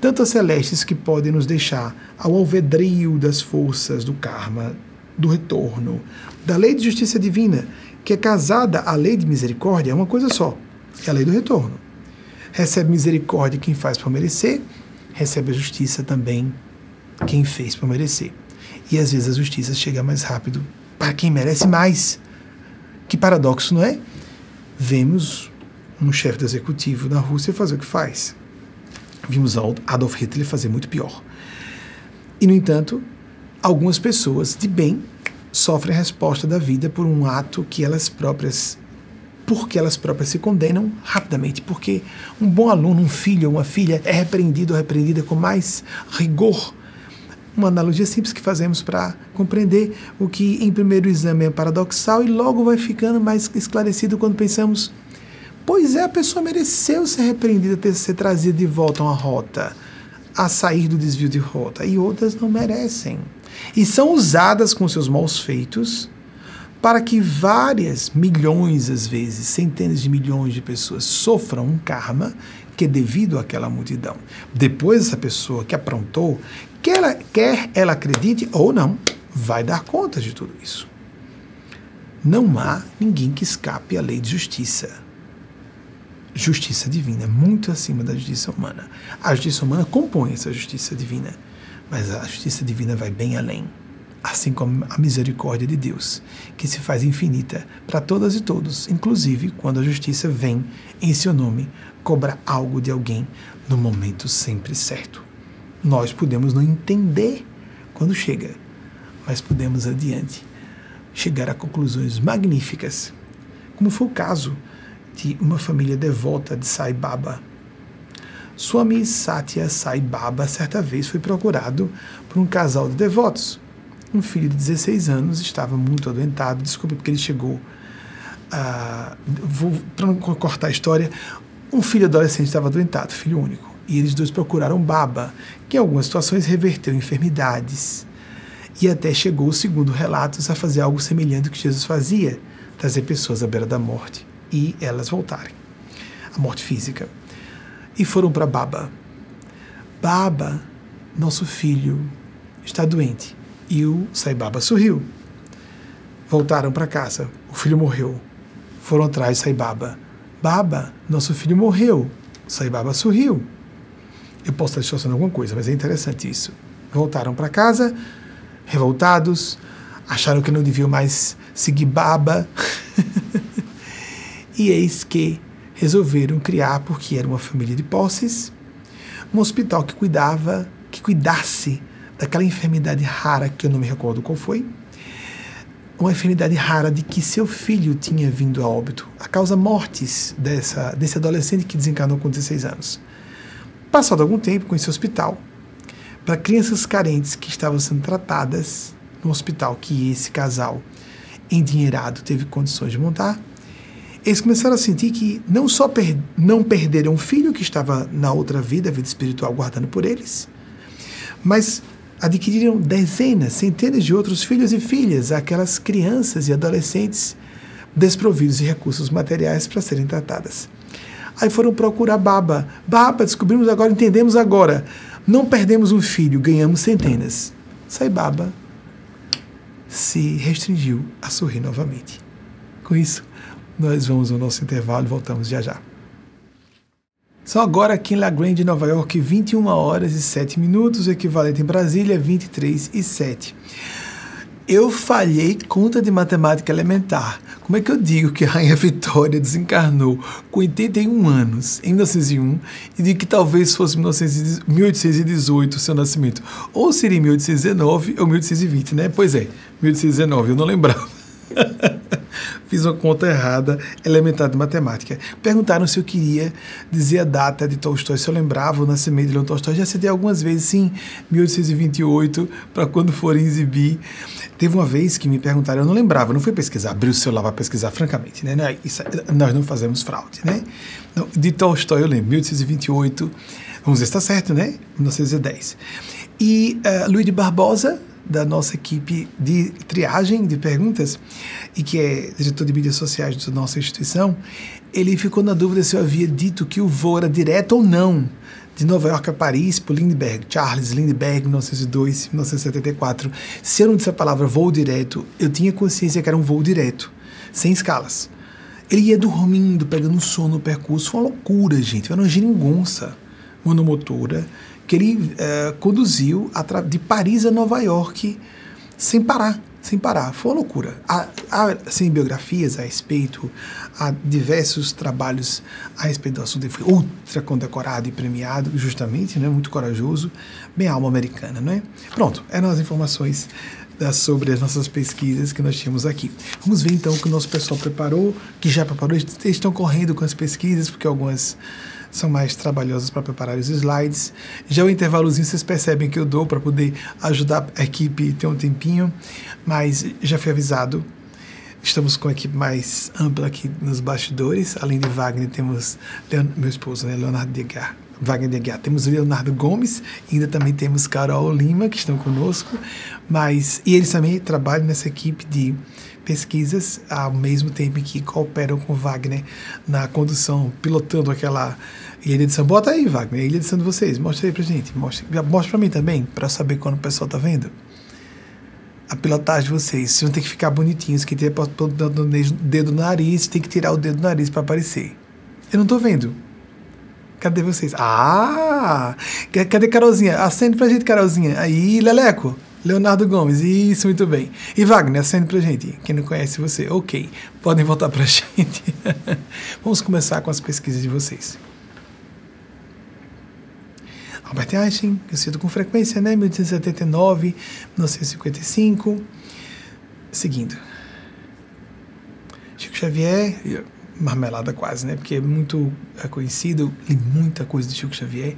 [SPEAKER 1] tanto as celestes que podem nos deixar ao alvedrio das forças do karma, do retorno, da lei de justiça divina, que é casada à lei de misericórdia, é uma coisa só, é a lei do retorno. Recebe misericórdia quem faz para merecer, recebe a justiça também quem fez para merecer. E às vezes a justiça chega mais rápido para quem merece mais. Que paradoxo, não é? Vemos um chefe do executivo na Rússia fazer o que faz. Vimos Adolf Hitler fazer muito pior. E, no entanto, algumas pessoas de bem sofrem a resposta da vida por um ato que elas próprias porque elas próprias se condenam rapidamente, porque um bom aluno, um filho ou uma filha é repreendido ou repreendida com mais rigor. Uma analogia simples que fazemos para compreender o que em primeiro exame é paradoxal e logo vai ficando mais esclarecido quando pensamos Pois é, a pessoa mereceu ser repreendida, ter ser trazida de volta a uma rota, a sair do desvio de rota, e outras não merecem. E são usadas com seus maus feitos para que várias milhões, às vezes, centenas de milhões de pessoas sofram um karma que é devido àquela multidão. Depois, essa pessoa que aprontou, quer ela, quer ela acredite ou não, vai dar conta de tudo isso. Não há ninguém que escape à lei de justiça justiça divina, muito acima da justiça humana. A justiça humana compõe essa justiça divina, mas a justiça divina vai bem além. Assim como a misericórdia de Deus, que se faz infinita para todas e todos, inclusive quando a justiça vem em seu nome cobrar algo de alguém no momento sempre certo. Nós podemos não entender quando chega, mas podemos adiante chegar a conclusões magníficas, como foi o caso de uma família devota de Sai Baba. Swami Satya Sai Baba certa vez foi procurado por um casal de devotos. Um filho de 16 anos estava muito adoentado, desculpe porque ele chegou a. Para não cortar a história, um filho adolescente estava adoentado, filho único. E eles dois procuraram Baba, que em algumas situações reverteu enfermidades. E até chegou, segundo relatos, a fazer algo semelhante ao que Jesus fazia, trazer pessoas à beira da morte e elas voltarem. A morte física. E foram para Baba. Baba, nosso filho, está doente. E o Sai Baba sorriu. Voltaram para casa. O filho morreu. Foram atrás de Sai Baba. Nosso filho morreu. Sai Baba sorriu. Eu posso estar distorcendo alguma coisa, mas é interessante isso. Voltaram para casa, revoltados, acharam que não deviam mais seguir baba. e eis que resolveram criar, porque era uma família de posses, um hospital que cuidava, que cuidasse daquela enfermidade rara que eu não me recordo qual foi, uma enfermidade rara de que seu filho tinha vindo a óbito, a causa mortes dessa, desse adolescente que desencarnou com 16 anos. Passado algum tempo com esse hospital, para crianças carentes que estavam sendo tratadas no hospital que esse casal endinheirado teve condições de montar, eles começaram a sentir que não só per não perderam um filho que estava na outra vida, a vida espiritual guardando por eles, mas adquiriram dezenas, centenas de outros filhos e filhas, aquelas crianças e adolescentes desprovidos de recursos materiais para serem tratadas. Aí foram procurar Baba. Baba, descobrimos agora, entendemos agora. Não perdemos um filho, ganhamos centenas. Sai Baba se restringiu a sorrir novamente. Com isso, nós vamos ao nosso intervalo e voltamos já já. São agora aqui em La Grande, Nova York, 21 horas e 7 minutos, o equivalente em Brasília, 23 e 7. Eu falhei conta de matemática elementar. Como é que eu digo que a Rainha Vitória desencarnou com 81 anos, em 1901, e de que talvez fosse 1818 o seu nascimento? Ou seria 1819 ou 1820, né? Pois é, 1819, eu não lembrava. Fiz uma conta errada, elementar de matemática. Perguntaram se eu queria dizer a data de Tolstói, se eu lembrava o nascimento de Leon Tolstói. Já citei algumas vezes, sim, 1828, para quando forem exibir. Teve uma vez que me perguntaram, eu não lembrava, não fui pesquisar, abri o celular para pesquisar, francamente, né? É, isso, nós não fazemos fraude, né? De Tolstói eu lembro, 1828, vamos ver se está certo, né? 1910. E uh, Luiz de Barbosa, da nossa equipe de triagem de perguntas e que é diretor de mídias sociais da nossa instituição, ele ficou na dúvida se eu havia dito que o voo era direto ou não de Nova York a Paris por Lindbergh, Charles Lindbergh, 1902, 1974. Se eu não disse a palavra voo direto, eu tinha consciência que era um voo direto, sem escalas. Ele ia dormindo, pegando sono no percurso, foi uma loucura, gente. Era uma geringonça monomotora que ele uh, conduziu de Paris a Nova York sem parar, sem parar. Foi uma loucura. Há, há assim, biografias a respeito, há diversos trabalhos a respeito do assunto. Ele foi ultra condecorado e premiado, justamente, né, muito corajoso, bem alma americana, não é? Pronto, eram as informações sobre as nossas pesquisas que nós tínhamos aqui. Vamos ver então o que o nosso pessoal preparou, que já preparou, eles estão correndo com as pesquisas, porque algumas são mais trabalhosas para preparar os slides. Já o intervalozinho vocês percebem que eu dou para poder ajudar a equipe ter um tempinho, mas já fui avisado. Estamos com a equipe mais ampla aqui nos bastidores. Além de Wagner, temos Leon, meu esposo, né, Leonardo Degar. Wagner Degar. Temos Leonardo Gomes, ainda também temos Carol Lima, que estão conosco. Mas, e eles também trabalham nessa equipe de pesquisas ao mesmo tempo que cooperam com Wagner na condução, pilotando aquela ilha de São. Bota aí, Wagner, a ilha de São de vocês. Mostra aí pra gente. Mostra, mostra pra mim também, para saber quando o pessoal tá vendo. A pilotagem de vocês. Vocês vão ter que ficar bonitinhos, que tem o dedo no nariz, tem que tirar o dedo do nariz para aparecer. Eu não tô vendo. Cadê vocês? Ah! Cadê Carolzinha? Acende pra gente, Carolzinha. Aí, Leleco. Leonardo Gomes, isso, muito bem. E Wagner, acende pra gente. Quem não conhece você, ok. Podem voltar pra gente. Vamos começar com as pesquisas de vocês. Albert Einstein, conhecido com frequência, né? 1879, 1955. Seguindo. Chico Xavier, marmelada quase, né? Porque é muito é conhecido, li muita coisa de Chico Xavier.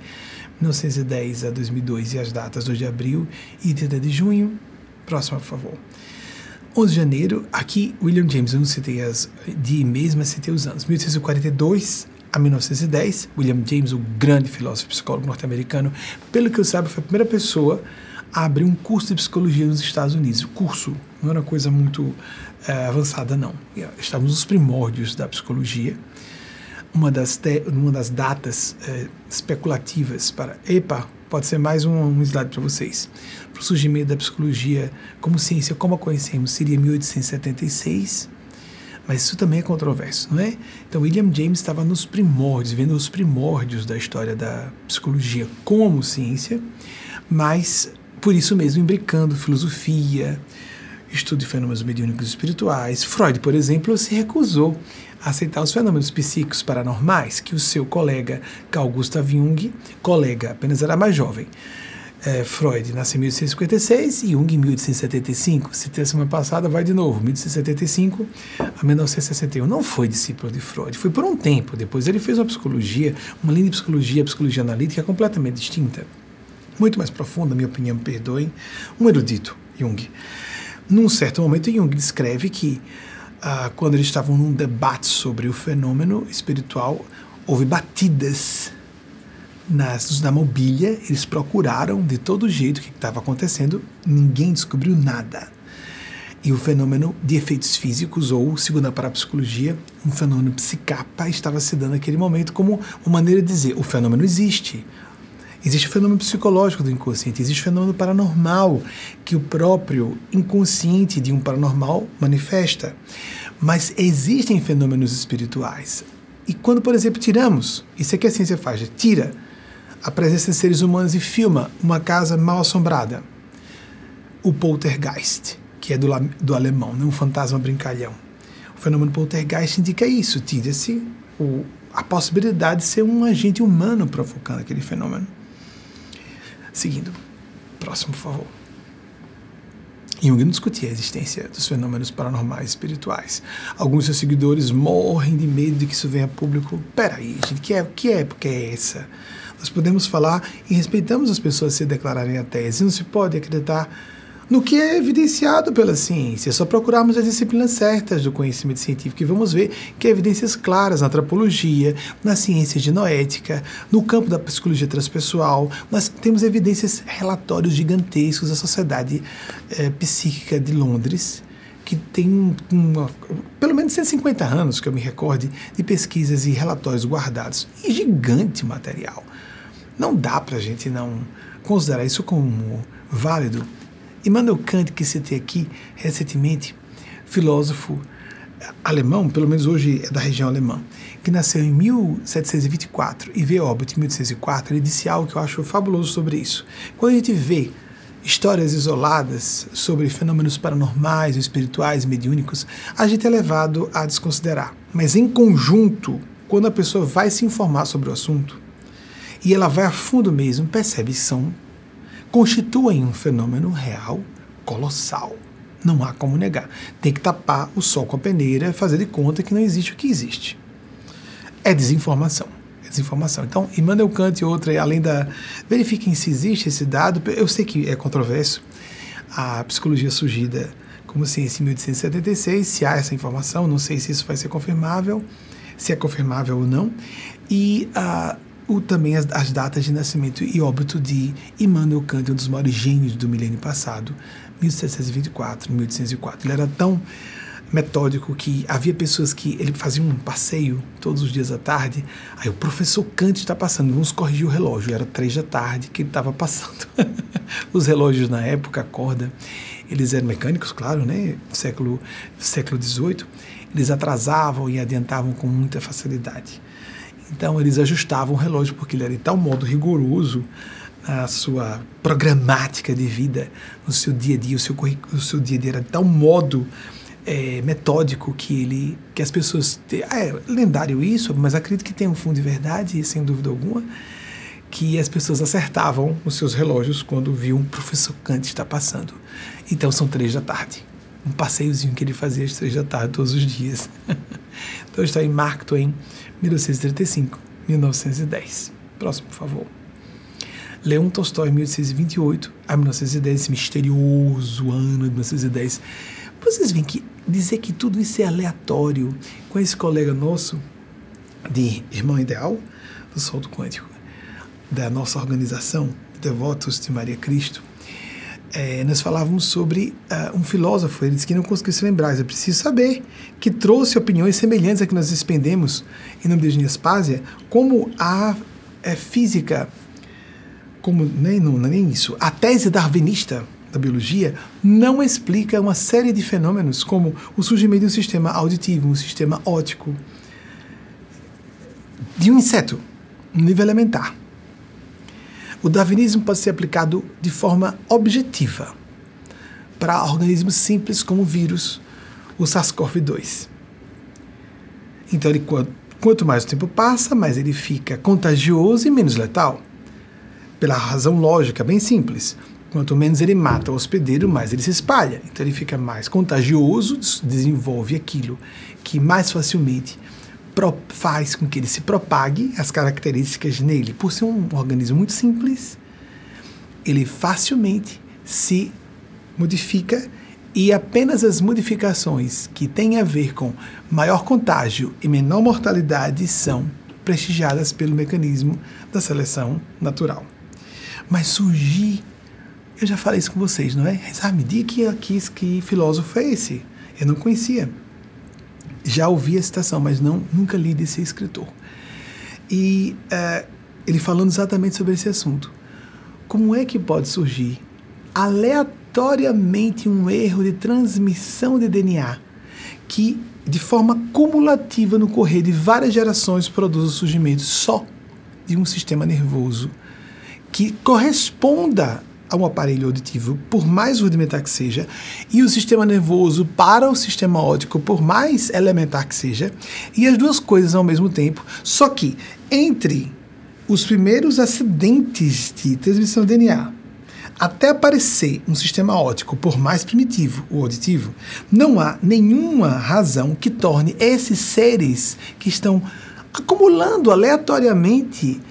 [SPEAKER 1] 1910 a 2002 e as datas 2 de abril e 30 de junho. Próxima, por favor. 11 de janeiro, aqui William James, eu não citei as de mês, mas citei os anos. 1842 a 1910, William James, o grande filósofo psicólogo norte-americano, pelo que eu saiba, foi a primeira pessoa a abrir um curso de psicologia nos Estados Unidos. O curso não era uma coisa muito é, avançada, não. Estávamos nos primórdios da psicologia uma das, uma das datas é, especulativas para. Epa, pode ser mais um, um slide para vocês. Para o surgimento da psicologia como ciência, como a conhecemos, seria 1876. Mas isso também é controverso, não é? Então, William James estava nos primórdios, vendo os primórdios da história da psicologia como ciência, mas por isso mesmo imbricando filosofia, estudo de fenômenos mediúnicos espirituais. Freud, por exemplo, se recusou a aceitar os fenômenos psíquicos paranormais que o seu colega Carl Gustav Jung, colega, apenas era mais jovem, é, Freud nasceu em 1856 e Jung em 1875. Citei semana passada, vai de novo, 1875 a 1961. Não foi discípulo de Freud, foi por um tempo. Depois ele fez uma psicologia, uma linha de psicologia, psicologia analítica completamente distinta, muito mais profunda, minha opinião, perdoem, um erudito, Jung. Num certo momento, Jung descreve que ah, quando eles estavam num debate sobre o fenômeno espiritual, houve batidas nas, na mobília, eles procuraram de todo jeito o que estava acontecendo, ninguém descobriu nada. E o fenômeno de efeitos físicos, ou, segundo a parapsicologia, um fenômeno psicapa, estava se dando naquele momento como uma maneira de dizer: o fenômeno existe. Existe o fenômeno psicológico do inconsciente, existe o fenômeno paranormal, que o próprio inconsciente de um paranormal manifesta. Mas existem fenômenos espirituais. E quando, por exemplo, tiramos, isso é que a ciência faz, tira a presença de seres humanos e filma uma casa mal assombrada. O poltergeist, que é do, do alemão, né? um fantasma brincalhão. O fenômeno poltergeist indica isso, tira-se a possibilidade de ser um agente humano provocando aquele fenômeno. Seguindo. Próximo, por favor. Jung não discutia a existência dos fenômenos paranormais espirituais. Alguns de seus seguidores morrem de medo de que isso venha a público. Peraí, gente, que, é, que época é essa? Nós podemos falar e respeitamos as pessoas se declararem ateias. Não se pode acreditar no que é evidenciado pela ciência. É só procurarmos as disciplinas certas do conhecimento científico e vamos ver que há evidências claras na antropologia, na ciência de noética, no campo da psicologia transpessoal. Nós temos evidências, relatórios gigantescos da Sociedade é, Psíquica de Londres, que tem uma, pelo menos 150 anos, que eu me recorde, de pesquisas e relatórios guardados. E gigante material. Não dá para a gente não considerar isso como válido. Immanuel Kant, que citei aqui recentemente, filósofo alemão, pelo menos hoje é da região alemã, que nasceu em 1724 e veio óbito em 1804, ele disse algo que eu acho fabuloso sobre isso. Quando a gente vê histórias isoladas sobre fenômenos paranormais, espirituais, mediúnicos, a gente é levado a desconsiderar. Mas em conjunto, quando a pessoa vai se informar sobre o assunto, e ela vai a fundo mesmo, percebe que são constituem um fenômeno real colossal. Não há como negar. Tem que tapar o sol com a peneira, fazer de conta que não existe o que existe. É desinformação. É desinformação. Então, Immanuel Kant e outra, além da. Verifiquem se existe esse dado. Eu sei que é controverso. A psicologia surgida como ciência em 1876, se há essa informação, não sei se isso vai ser confirmável, se é confirmável ou não. E a o, também as, as, datas de nascimento e óbito de Immanuel Kant, um dos maiores gênios do milênio passado, 1724, 1804. Ele era tão metódico que havia pessoas que ele fazia um passeio todos os dias à tarde. Aí o professor Kant está passando, vamos corrigir o relógio. Era três da tarde que ele estava passando. Os relógios na época, a corda, eles eram mecânicos, claro, né? Século século XVIII. Eles atrasavam e adiantavam com muita facilidade. Então eles ajustavam o relógio porque ele era de tal modo rigoroso na sua programática de vida, no seu dia a dia, o seu, o seu dia a dia era de tal modo é, metódico que ele que as pessoas ah, é lendário isso, mas acredito que tem um fundo de verdade, sem dúvida alguma, que as pessoas acertavam os seus relógios quando viam um professor Kant estar passando. Então são três da tarde, um passeiozinho que ele fazia às três da tarde todos os dias. então está em Mark Twain 1835, 1910. Próximo, por favor. Leon Tolstói, 1828 a 1910, esse misterioso ano de 1910. Vocês veem que dizer que tudo isso é aleatório com esse colega nosso de Irmão Ideal do Solto Quântico, da nossa organização Devotos de Maria Cristo, é, nós falávamos sobre uh, um filósofo, ele disse que não conseguiu se lembrar, eu preciso saber, que trouxe opiniões semelhantes a que nós expendemos em nome de Eugênia como a é, física, como nem, não, nem isso, a tese darwinista, da biologia não explica uma série de fenômenos como o surgimento de um sistema auditivo, um sistema óptico, de um inseto, um nível elementar. O darwinismo pode ser aplicado de forma objetiva para organismos simples como o vírus, o SARS-CoV-2. Então, ele, quanto mais o tempo passa, mais ele fica contagioso e menos letal. Pela razão lógica, bem simples. Quanto menos ele mata o hospedeiro, mais ele se espalha. Então ele fica mais contagioso, desenvolve aquilo que mais facilmente faz com que ele se propague as características nele. Por ser um organismo muito simples, ele facilmente se modifica e apenas as modificações que têm a ver com maior contágio e menor mortalidade são prestigiadas pelo mecanismo da seleção natural. Mas surgir, eu já falei isso com vocês, não é? Ah, me diga que, que, que filósofo é esse? Eu não conhecia. Já ouvi a citação, mas não, nunca li desse escritor. E uh, ele falando exatamente sobre esse assunto. Como é que pode surgir aleatoriamente um erro de transmissão de DNA que, de forma cumulativa no correr de várias gerações, produz o surgimento só de um sistema nervoso que corresponda a um aparelho auditivo, por mais rudimentar que seja, e o sistema nervoso para o sistema óptico, por mais elementar que seja, e as duas coisas ao mesmo tempo. Só que entre os primeiros acidentes de transmissão de DNA até aparecer um sistema óptico, por mais primitivo o auditivo, não há nenhuma razão que torne esses seres que estão acumulando aleatoriamente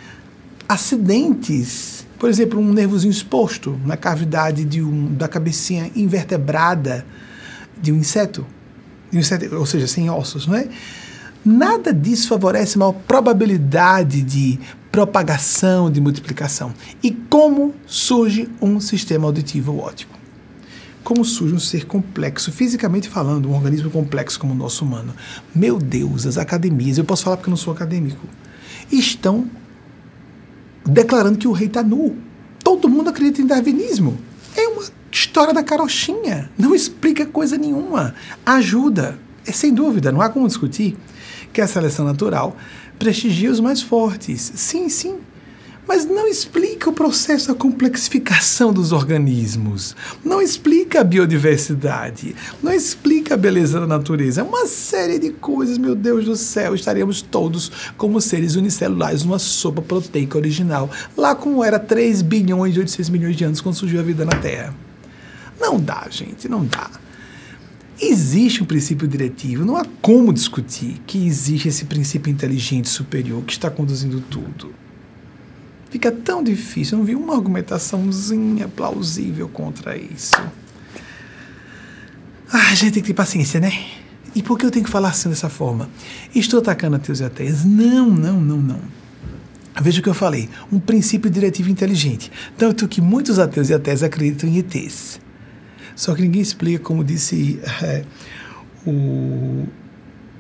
[SPEAKER 1] acidentes, por exemplo, um nervozinho exposto na cavidade de um, da cabecinha invertebrada de um inseto, de um inseto, ou seja, sem ossos, não é? Nada disso favorece uma probabilidade de propagação, de multiplicação. E como surge um sistema auditivo óptico? Como surge um ser complexo, fisicamente falando, um organismo complexo como o nosso humano? Meu Deus, as academias, eu posso falar porque eu não sou acadêmico, estão declarando que o rei está nu. Todo mundo acredita em darwinismo. É uma história da carochinha. Não explica coisa nenhuma. Ajuda. É sem dúvida, não há como discutir que a seleção natural prestigia os mais fortes. Sim, sim. Mas não explica o processo da complexificação dos organismos, não explica a biodiversidade, não explica a beleza da natureza. É uma série de coisas, meu Deus do céu. Estaríamos todos como seres unicelulares numa sopa proteica original, lá como era 3 bilhões e 800 milhões de anos quando surgiu a vida na Terra. Não dá, gente, não dá. Existe um princípio diretivo, não há como discutir que existe esse princípio inteligente superior que está conduzindo tudo. Fica tão difícil, eu não vi uma argumentaçãozinha plausível contra isso. Ah, a gente tem que ter paciência, né? E por que eu tenho que falar assim dessa forma? Estou atacando ateus e ateias? Não, não, não, não. Veja o que eu falei, um princípio diretivo inteligente. Tanto que muitos ateus e ateias acreditam em ETs. Só que ninguém explica, como disse é, o.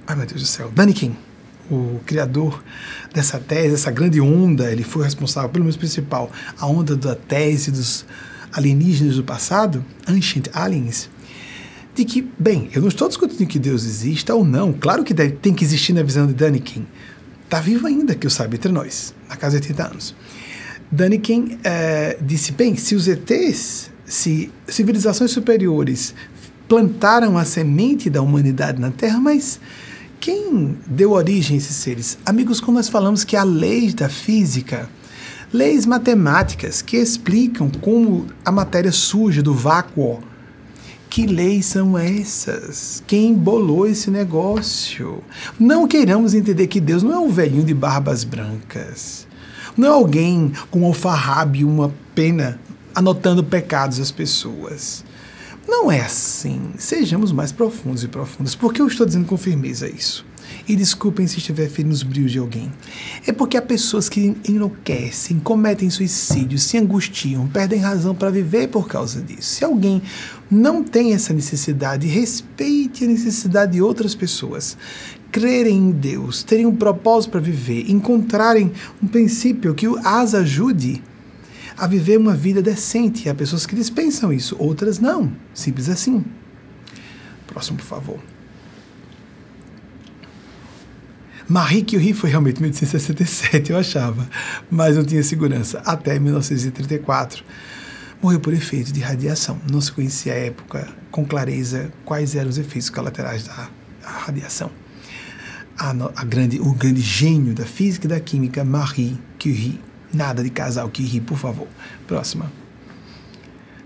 [SPEAKER 1] Ai meu Deus do céu, Daniken, o criador dessa tese, essa grande onda, ele foi responsável, pelo menos principal, a onda da tese dos alienígenas do passado, Ancient Aliens, de que, bem, eu não estou discutindo que Deus exista ou não, claro que deve, tem que existir na visão de Daniken. Está vivo ainda, que eu saiba, entre nós, na casa de 80 anos. Daniken é, disse, bem, se os ETs se civilizações superiores plantaram a semente da humanidade na Terra, mas quem deu origem a esses seres? Amigos, como nós falamos que há leis da física, leis matemáticas que explicam como a matéria surge do vácuo. Que leis são essas? Quem bolou esse negócio? Não queiramos entender que Deus não é um velhinho de barbas brancas. Não é alguém com um alfarrabe e uma pena anotando pecados das pessoas. Não é assim. Sejamos mais profundos e profundas. Por que eu estou dizendo com firmeza isso? E desculpem se estiver ferindo os brios de alguém. É porque há pessoas que enlouquecem, cometem suicídio, se angustiam, perdem razão para viver por causa disso. Se alguém não tem essa necessidade, respeite a necessidade de outras pessoas. Crerem em Deus, terem um propósito para viver, encontrarem um princípio que as ajude a viver uma vida decente. Há pessoas que dispensam isso, outras não. Simples assim. Próximo, por favor. Marie Curie foi realmente 1867, eu achava, mas não tinha segurança. Até 1934. Morreu por efeito de radiação. Não se conhecia à época com clareza quais eram os efeitos colaterais da radiação. A, a grande, o grande gênio da física e da química, Marie Curie. Nada de casal Curie, por favor. Próxima.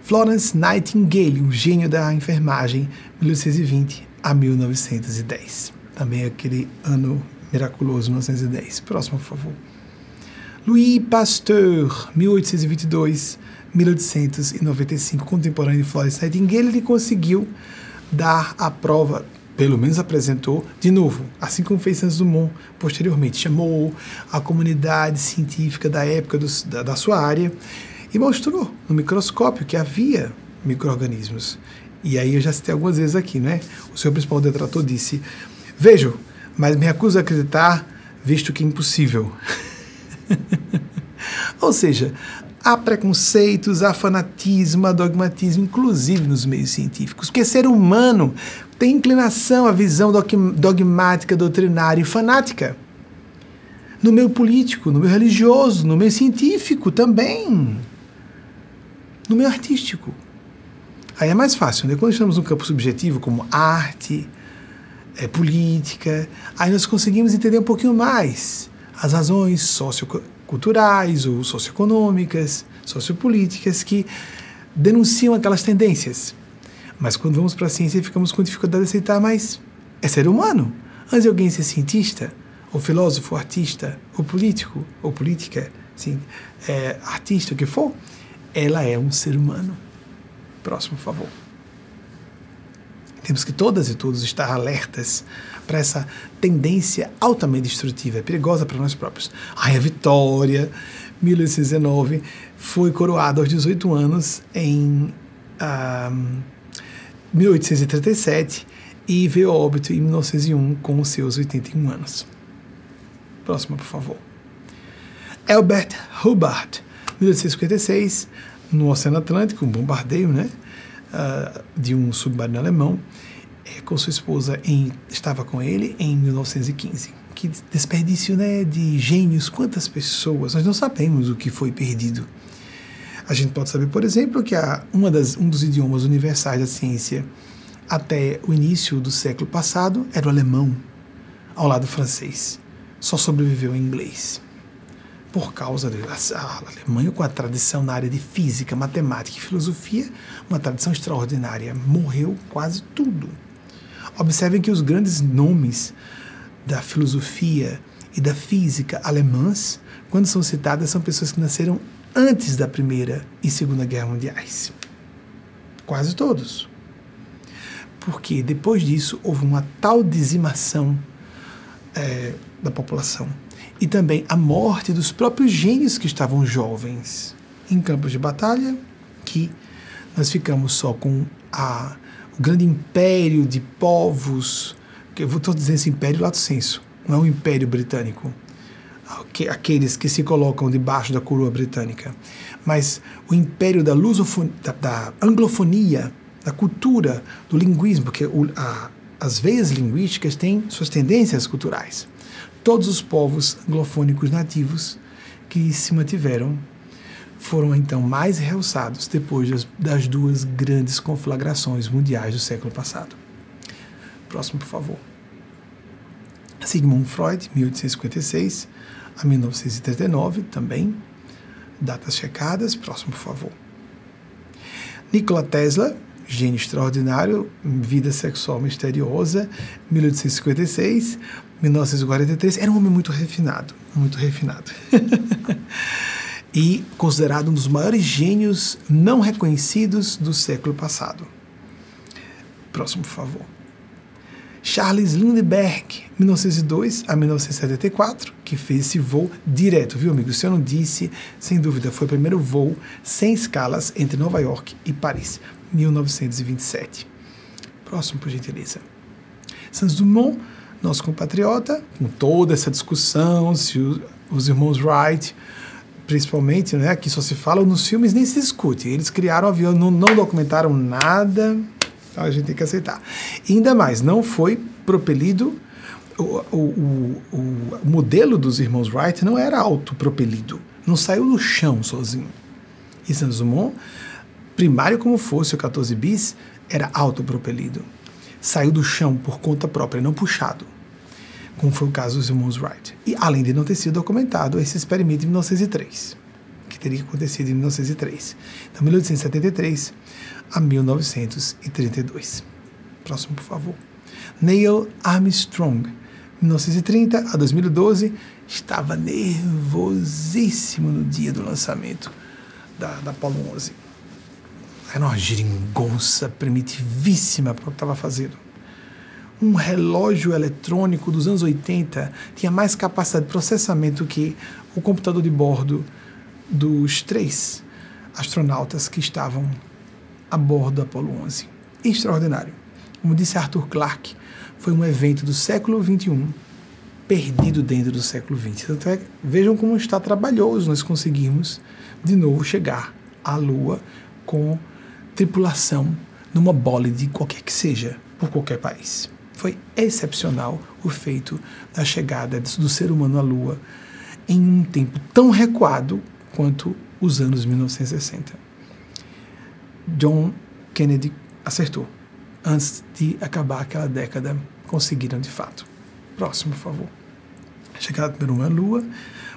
[SPEAKER 1] Florence Nightingale, um gênio da enfermagem, 1820 a 1910. Também aquele ano miraculoso, 1910. Próximo, por favor. Louis Pasteur, 1822 1895, contemporâneo de Florence Nightingale, ele conseguiu dar a prova, pelo menos apresentou, de novo, assim como fez Santos Dumont posteriormente. Chamou a comunidade científica da época do, da, da sua área e mostrou no microscópio que havia micro-organismos. E aí eu já citei algumas vezes aqui, né? O seu principal detrator disse: Vejo, mas me recuso a acreditar, visto que é impossível. Ou seja, há preconceitos, há fanatismo, há dogmatismo, inclusive nos meios científicos, porque ser humano tem inclinação à visão dogmática, doutrinária e fanática. No meio político, no meio religioso, no meio científico também. No meio artístico. Aí é mais fácil, né? Quando estamos no campo subjetivo, como arte, é, política, aí nós conseguimos entender um pouquinho mais as razões socioculturais ou socioeconômicas, sociopolíticas que denunciam aquelas tendências. Mas quando vamos para a ciência, ficamos com dificuldade de aceitar, mas é ser humano. Antes de alguém ser cientista, ou filósofo, ou artista, ou político, ou política, sim, é, artista, o que for, ela é um ser humano. Próximo, por favor. Temos que todas e todos estar alertas para essa tendência altamente destrutiva, é perigosa para nós próprios. Ai, a Vitória, 1819, foi coroada aos 18 anos em ah, 1837 e veio a óbito em 1901 com seus 81 anos. Próxima, por favor. Albert Hubbard, 1856, no Oceano Atlântico, um bombardeio, né? uh, de um submarino alemão, é, com sua esposa, em, estava com ele em 1915. Que desperdício né, de gênios, quantas pessoas, nós não sabemos o que foi perdido. A gente pode saber, por exemplo, que a, uma das, um dos idiomas universais da ciência até o início do século passado era o alemão, ao lado francês. Só sobreviveu em inglês por causa da Alemanha com a tradição na área de física, matemática e filosofia, uma tradição extraordinária. Morreu quase tudo. Observem que os grandes nomes da filosofia e da física alemãs, quando são citadas, são pessoas que nasceram antes da Primeira e Segunda Guerra Mundiais. Quase todos. Porque depois disso houve uma tal dizimação é, da população e também a morte dos próprios gênios que estavam jovens em campos de batalha, que nós ficamos só com a, o grande império de povos, que eu estou dizendo esse império lato senso, não é o império britânico, aqueles que se colocam debaixo da coroa britânica, mas o império da, da, da anglofonia, da cultura, do linguismo, porque o, a, as veias linguísticas têm suas tendências culturais todos os povos anglofônicos nativos que se mantiveram foram então mais realçados depois das, das duas grandes conflagrações mundiais do século passado. Próximo, por favor. Sigmund Freud, 1856 a 1939, também. Datas checadas. Próximo, por favor. Nikola Tesla, gênio extraordinário, vida sexual misteriosa, 1856 1943, era um homem muito refinado, muito refinado. e considerado um dos maiores gênios não reconhecidos do século passado. Próximo, por favor. Charles Lindbergh, 1902 a 1974, que fez esse voo direto, viu, amigo? Se eu não disse, sem dúvida, foi o primeiro voo sem escalas entre Nova York e Paris, 1927. Próximo, por gentileza. Santos Dumont, nosso compatriota, com toda essa discussão, se os irmãos Wright principalmente, né, que só se fala nos filmes, nem se discute. Eles criaram o avião, não, não documentaram nada, então a gente tem que aceitar. E ainda mais, não foi propelido, o, o, o, modelo dos irmãos Wright não era autopropelido, não saiu do chão sozinho. E Santos Dumont, primário como fosse o 14 bis, era autopropelido. Saiu do chão por conta própria, não puxado como foi o caso dos irmãos Wright. E além de não ter sido documentado esse experimento em 1903, que teria acontecido em 1903. Então, 1873 a 1932. Próximo, por favor. Neil Armstrong, 1930 a 2012, estava nervosíssimo no dia do lançamento da, da Apollo 11. Era uma geringonça primitivíssima para o que estava fazendo um relógio eletrônico dos anos 80 tinha mais capacidade de processamento que o computador de bordo dos três astronautas que estavam a bordo do Apollo 11. Extraordinário. Como disse Arthur Clarke, foi um evento do século 21 perdido dentro do século 20. Então, é, vejam como está trabalhoso nós conseguimos de novo chegar à Lua com tripulação numa de qualquer que seja, por qualquer país. Foi excepcional o feito da chegada do ser humano à Lua em um tempo tão recuado quanto os anos 1960. John Kennedy acertou. Antes de acabar aquela década, conseguiram de fato. Próximo, por favor. Chegada do primeiro à Lua,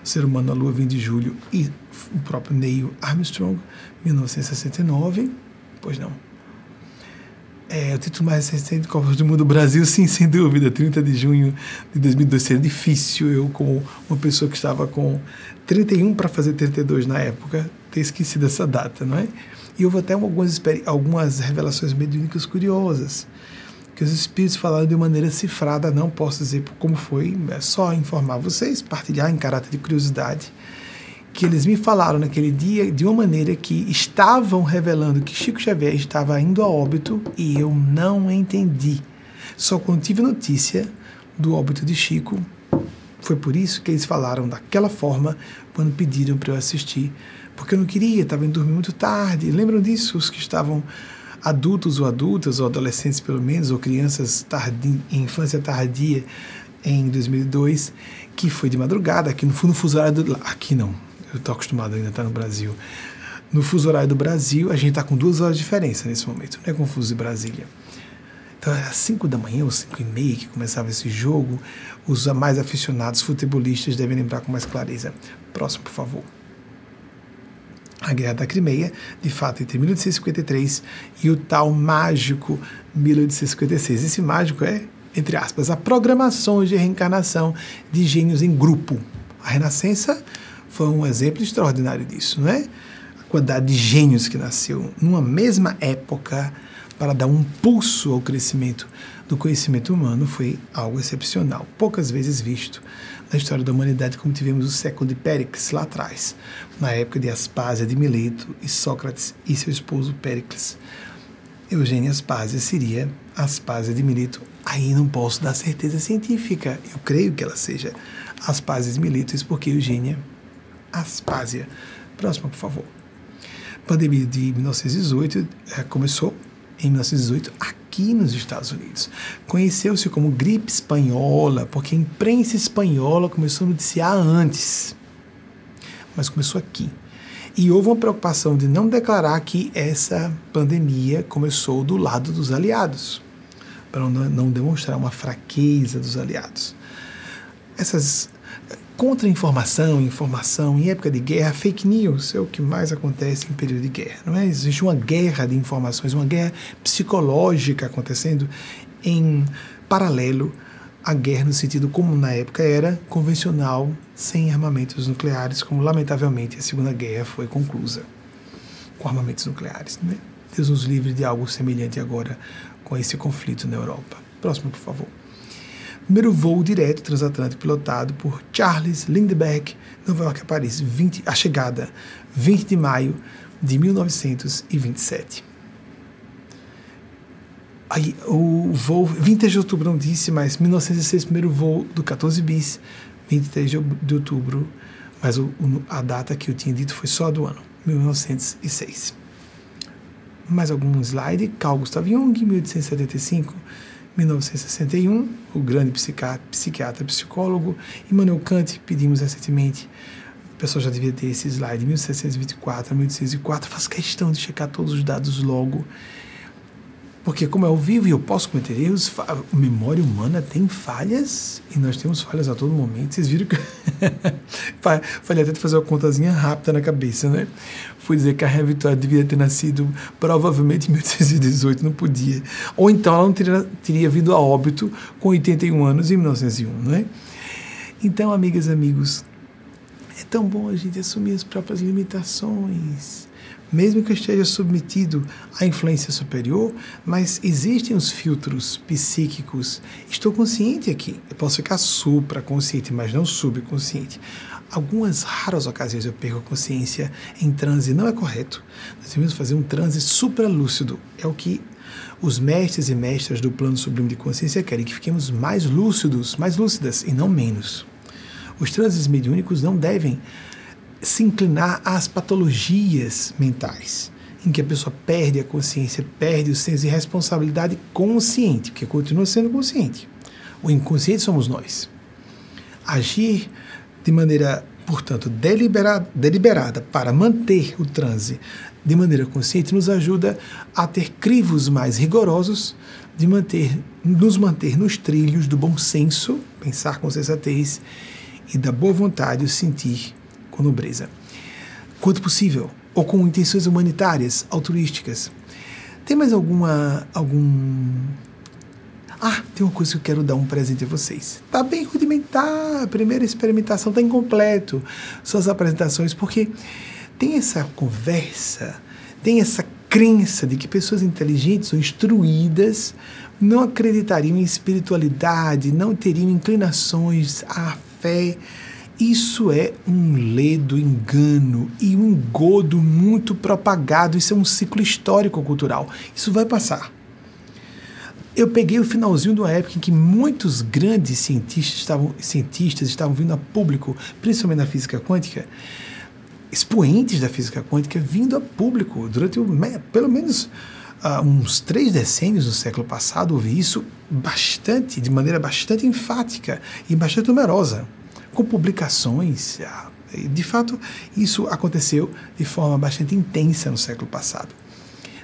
[SPEAKER 1] o ser humano à Lua 20 de julho e o próprio Neil Armstrong, 1969. Pois não, é, o título mais recente, Copa do Mundo Brasil, sim, sem dúvida, 30 de junho de 2002. Seria difícil eu, como uma pessoa que estava com 31 para fazer 32 na época, ter esquecido essa data, não é? E houve até algumas, algumas revelações mediúnicas curiosas, que os espíritos falaram de maneira cifrada, não posso dizer como foi, é só informar vocês, partilhar em caráter de curiosidade que eles me falaram naquele dia de uma maneira que estavam revelando que Chico Xavier estava indo a óbito e eu não entendi. Só quando tive notícia do óbito de Chico, foi por isso que eles falaram daquela forma quando pediram para eu assistir, porque eu não queria, estava indo dormir muito tarde. Lembram disso? Os que estavam adultos ou adultas, ou adolescentes pelo menos, ou crianças tardi, em infância tardia em 2002, que foi de madrugada, aqui no, fuso horário do, aqui não, eu estou acostumado ainda a estar no Brasil. No fuso horário do Brasil, a gente está com duas horas de diferença nesse momento, não é com o fuso de Brasília. Então, às 5 da manhã ou 5 e meia que começava esse jogo, os mais aficionados futebolistas devem lembrar com mais clareza. Próximo, por favor. A Guerra da Crimeia, de fato, entre 1853 e o tal mágico 1856. Esse mágico é, entre aspas, a programação de reencarnação de gênios em grupo. A Renascença foi um exemplo extraordinário disso, não é? A quantidade de gênios que nasceu numa mesma época para dar um pulso ao crescimento do conhecimento humano foi algo excepcional, poucas vezes visto na história da humanidade, como tivemos o século de Péricles lá atrás, na época de Aspásia de Mileto e Sócrates e seu esposo Péricles. Eugênia Aspásia seria Aspásia de Mileto. Aí não posso dar certeza científica. Eu creio que ela seja Aspásia de Mileto, isso porque Eugênia Aspásia. Próxima, por favor. pandemia de 1918 é, começou em 1918 aqui nos Estados Unidos. Conheceu-se como gripe espanhola, porque a imprensa espanhola começou a noticiar antes. Mas começou aqui. E houve uma preocupação de não declarar que essa pandemia começou do lado dos aliados, para não demonstrar uma fraqueza dos aliados. Essas contra-informação, informação em época de guerra, fake news é o que mais acontece em período de guerra. Não é? Existe uma guerra de informações, uma guerra psicológica acontecendo em paralelo à guerra no sentido como na época era convencional, sem armamentos nucleares, como lamentavelmente a Segunda Guerra foi conclusa com armamentos nucleares. Né? Deus nos livre de algo semelhante agora com esse conflito na Europa. Próximo, por favor primeiro voo direto transatlântico pilotado por Charles Lindbergh, Nova York a Paris, 20, a chegada 20 de maio de 1927. Aí, o voo, 23 de outubro não disse, mas 1906, primeiro voo do 14 bis, 23 de outubro, Mas o, a data que eu tinha dito foi só do ano, 1906. Mais algum slide. Carl Gustav Jung, 1875 1961, o grande psiquiatra, psiquiatra psicólogo. Immanuel Kant, pedimos recentemente, o pessoal já devia ter esse slide, 1724 a 1804. Faço questão de checar todos os dados logo porque, como é ao vivo e eu posso cometer erros, a memória humana tem falhas e nós temos falhas a todo momento. Vocês viram que. Falei até de fazer uma contazinha rápida na cabeça, né? Fui dizer que a Rainha Vitória devia ter nascido provavelmente em 1818, não podia. Ou então ela não teria, teria vindo a óbito com 81 anos em 1901, não é? Então, amigas e amigos, é tão bom a gente assumir as próprias limitações mesmo que esteja submetido à influência superior, mas existem os filtros psíquicos. Estou consciente aqui. Eu posso ficar supraconsciente, mas não subconsciente. Algumas raras ocasiões eu perco a consciência em transe. Não é correto. Nós devemos fazer um transe supralúcido. É o que os mestres e mestras do plano sublime de consciência querem, que fiquemos mais lúcidos, mais lúcidas e não menos. Os transes mediúnicos não devem se inclinar às patologias mentais, em que a pessoa perde a consciência, perde o senso de responsabilidade consciente, porque continua sendo consciente. O inconsciente somos nós. Agir de maneira, portanto, deliberada, deliberada para manter o transe de maneira consciente nos ajuda a ter crivos mais rigorosos de manter, nos manter nos trilhos do bom senso, pensar com sensatez e da boa vontade, o sentir com nobreza, quanto possível, ou com intenções humanitárias, altruísticas. Tem mais alguma algum ah, tem uma coisa que eu quero dar um presente a vocês. Tá bem rudimentar, a primeira experimentação tá incompleto. Suas apresentações, porque tem essa conversa, tem essa crença de que pessoas inteligentes ou instruídas não acreditariam em espiritualidade, não teriam inclinações à fé, isso é um ledo engano e um engodo muito propagado. Isso é um ciclo histórico-cultural. Isso vai passar. Eu peguei o finalzinho de uma época em que muitos grandes cientistas estavam, cientistas estavam vindo a público, principalmente na física quântica, expoentes da física quântica vindo a público durante o, pelo menos uh, uns três decênios do século passado. Houve isso bastante, de maneira bastante enfática e bastante numerosa com publicações. Ah, de fato, isso aconteceu de forma bastante intensa no século passado.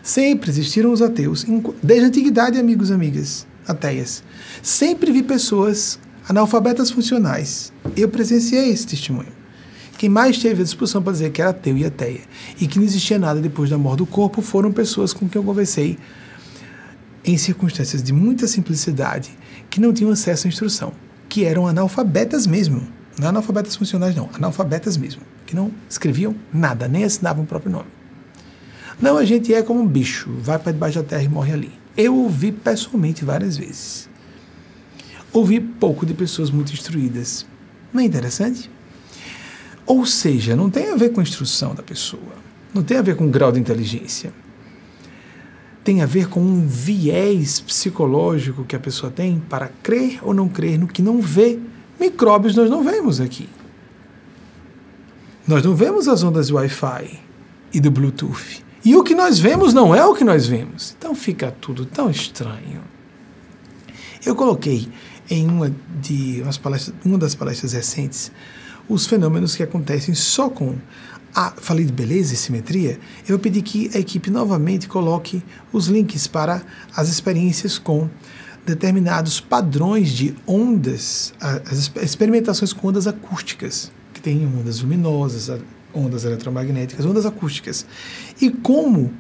[SPEAKER 1] Sempre existiram os ateus, desde a antiguidade, amigos e amigas, ateias. Sempre vi pessoas analfabetas funcionais. Eu presenciei esse testemunho. Quem mais teve a disposição para dizer que era ateu e ateia e que não existia nada depois da morte do corpo foram pessoas com quem eu conversei em circunstâncias de muita simplicidade que não tinham acesso à instrução, que eram analfabetas mesmo. Não é analfabetas funcionais, não. Analfabetas mesmo. Que não escreviam nada, nem assinavam o próprio nome. Não, a gente é como um bicho, vai para debaixo da terra e morre ali. Eu ouvi pessoalmente várias vezes. Ouvi pouco de pessoas muito instruídas. Não é interessante? Ou seja, não tem a ver com a instrução da pessoa. Não tem a ver com o grau de inteligência. Tem a ver com um viés psicológico que a pessoa tem para crer ou não crer no que não vê Micróbios nós não vemos aqui. Nós não vemos as ondas Wi-Fi e do Bluetooth. E o que nós vemos não é o que nós vemos. Então fica tudo tão estranho. Eu coloquei em uma, de umas palestras, uma das palestras recentes os fenômenos que acontecem só com a. Falei de beleza e simetria. Eu pedi que a equipe novamente coloque os links para as experiências com determinados padrões de ondas, as experimentações com ondas acústicas, que tem ondas luminosas, ondas eletromagnéticas, ondas acústicas, e como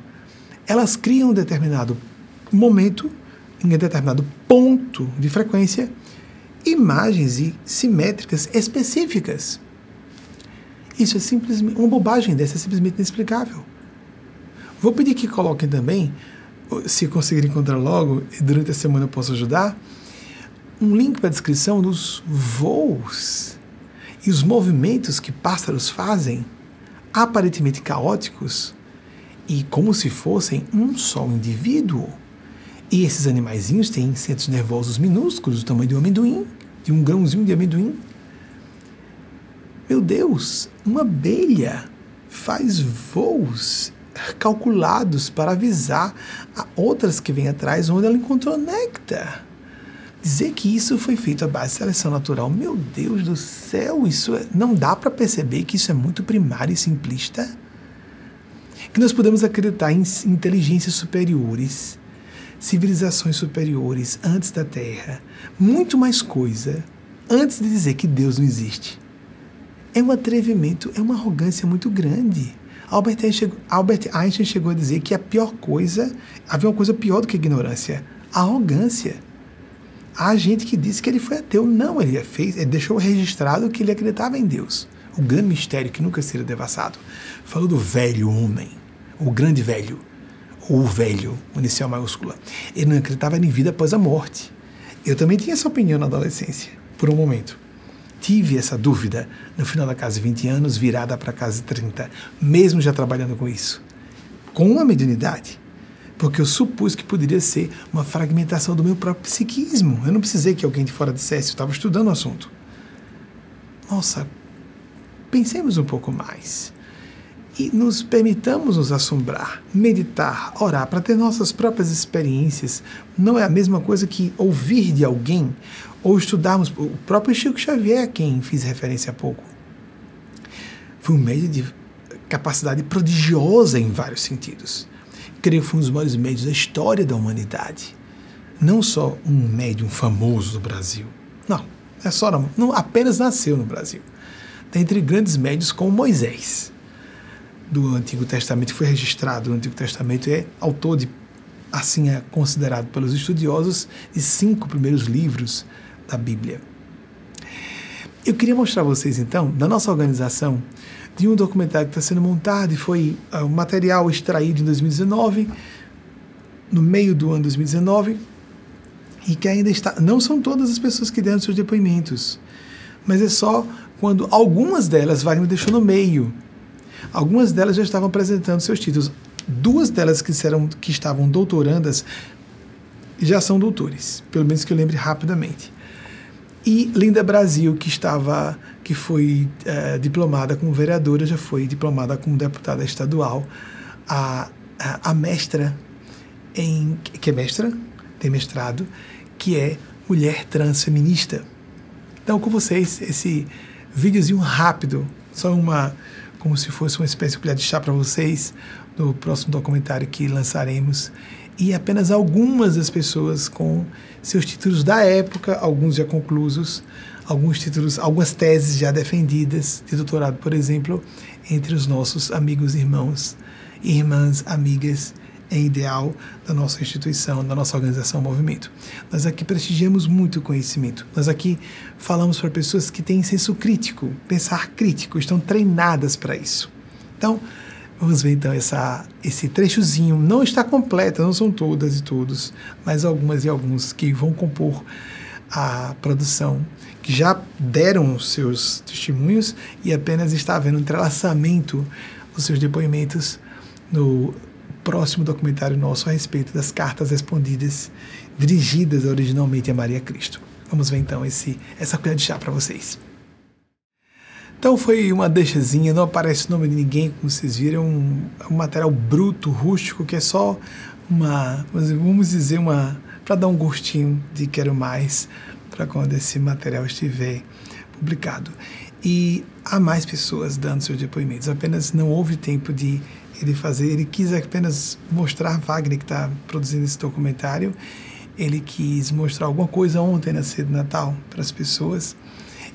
[SPEAKER 1] elas criam um determinado momento, em um determinado ponto de frequência, imagens e simétricas específicas. Isso é simplesmente uma bobagem dessa, é simplesmente inexplicável. Vou pedir que coloquem também se conseguir encontrar logo, e durante a semana eu posso ajudar, um link para a descrição dos voos e os movimentos que pássaros fazem, aparentemente caóticos, e como se fossem um só indivíduo. E esses animaizinhos têm centros nervosos minúsculos, do tamanho de um amendoim, de um grãozinho de amendoim. Meu Deus, uma abelha faz voos calculados para avisar a outras que vêm atrás onde ela encontrou néctar. Dizer que isso foi feito à base de seleção natural, meu Deus do céu, isso é, não dá para perceber que isso é muito primário e simplista? Que nós podemos acreditar em inteligências superiores, civilizações superiores antes da Terra, muito mais coisa antes de dizer que Deus não existe. É um atrevimento, é uma arrogância muito grande. Albert Einstein, chegou, Albert Einstein chegou a dizer que a pior coisa, havia uma coisa pior do que a ignorância, a arrogância. Há gente que disse que ele foi ateu. Não, ele fez, ele deixou registrado que ele acreditava em Deus. O grande mistério que nunca seria devassado. Falou do velho homem, o grande velho, o velho, inicial maiúscula. Ele não acreditava em vida após a morte. Eu também tinha essa opinião na adolescência, por um momento tive essa dúvida no final da casa de 20 anos, virada para a casa de 30, mesmo já trabalhando com isso, com uma mediunidade. Porque eu supus que poderia ser uma fragmentação do meu próprio psiquismo. Eu não precisei que alguém de fora dissesse, eu estava estudando o assunto. Nossa, pensemos um pouco mais e nos permitamos nos assombrar, meditar, orar para ter nossas próprias experiências. Não é a mesma coisa que ouvir de alguém ou estudarmos. O próprio Chico Xavier, a quem fiz referência há pouco, foi um médio de capacidade prodigiosa em vários sentidos. Creio que foi um dos maiores médios da história da humanidade. Não só um médium famoso do Brasil. Não, é só não apenas nasceu no Brasil. Dentre grandes médios como Moisés do Antigo Testamento, foi registrado no Antigo Testamento, é autor de, assim é considerado pelos estudiosos, de cinco primeiros livros da Bíblia. Eu queria mostrar a vocês, então, da nossa organização, de um documentário que está sendo montado e foi uh, um material extraído em 2019, no meio do ano 2019, e que ainda está. Não são todas as pessoas que deram seus depoimentos, mas é só quando algumas delas Wagner deixou no meio Algumas delas já estavam apresentando seus títulos. Duas delas que, disseram, que estavam doutorandas já são doutores, pelo menos que eu lembre rapidamente. E Linda Brasil, que estava, que foi é, diplomada como vereadora, já foi diplomada como deputada estadual. A, a, a mestra em que é mestra, tem mestrado, que é mulher transfeminista. Então, com vocês, esse videozinho rápido, só uma como se fosse uma espécie de colher de chá para vocês no próximo documentário que lançaremos. E apenas algumas das pessoas com seus títulos da época, alguns já conclusos, alguns títulos, algumas teses já defendidas de doutorado, por exemplo, entre os nossos amigos, irmãos, irmãs, amigas em ideal da nossa instituição, da nossa organização Movimento. Nós aqui prestigiamos muito o conhecimento. Nós aqui falamos para pessoas que têm senso crítico, pensar crítico, estão treinadas para isso. Então, vamos ver então essa, esse trechozinho. Não está completa, não são todas e todos, mas algumas e alguns que vão compor a produção, que já deram seus testemunhos e apenas está havendo um entrelaçamento dos seus depoimentos no próximo documentário nosso a respeito das cartas respondidas dirigidas originalmente a Maria Cristo. Vamos ver então esse, essa colher de chá para vocês. Então foi uma deixazinha, não aparece o nome de ninguém, como vocês viram, um, um material bruto, rústico, que é só uma, vamos dizer, uma para dar um gostinho de quero mais para quando esse material estiver publicado. E há mais pessoas dando seus depoimentos, apenas não houve tempo de ele fazer, ele quis apenas mostrar Wagner que está produzindo esse documentário, ele quis mostrar alguma coisa ontem na ceia de Natal para as pessoas.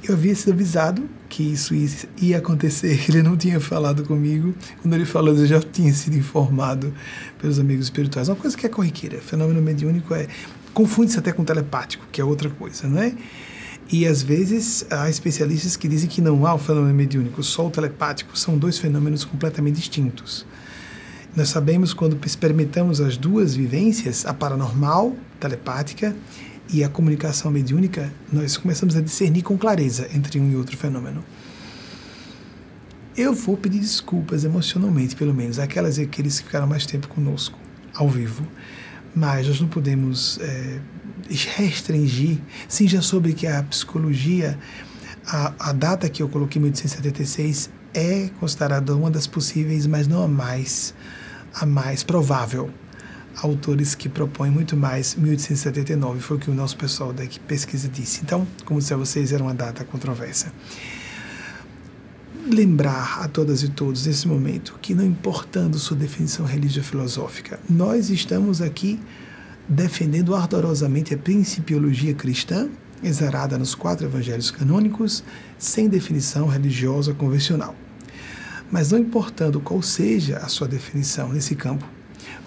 [SPEAKER 1] Eu havia sido avisado que isso ia acontecer, ele não tinha falado comigo. Quando ele falou, eu já tinha sido informado pelos amigos espirituais. Uma coisa que é corriqueira, fenômeno mediúnico é confunde-se até com telepático, que é outra coisa, não é? E às vezes há especialistas que dizem que não há o fenômeno mediúnico, só o telepático, são dois fenômenos completamente distintos. Nós sabemos quando experimentamos as duas vivências, a paranormal, telepática, e a comunicação mediúnica, nós começamos a discernir com clareza entre um e outro fenômeno. Eu vou pedir desculpas emocionalmente, pelo menos, aquelas e aqueles que ficaram mais tempo conosco, ao vivo, mas nós não podemos é, restringir, sim, já soube que a psicologia a, a data que eu coloquei, 1876, é considerada uma das possíveis, mas não a mais, a mais provável. Autores que propõem muito mais 1879, foi o que o nosso pessoal da pesquisa disse. Então, como disse a vocês, era uma data controversa. Lembrar a todas e todos nesse momento que, não importando sua definição religiosa filosófica, nós estamos aqui defendendo ardorosamente a principiologia cristã, exarada nos quatro evangelhos canônicos, sem definição religiosa convencional. Mas não importando qual seja a sua definição nesse campo,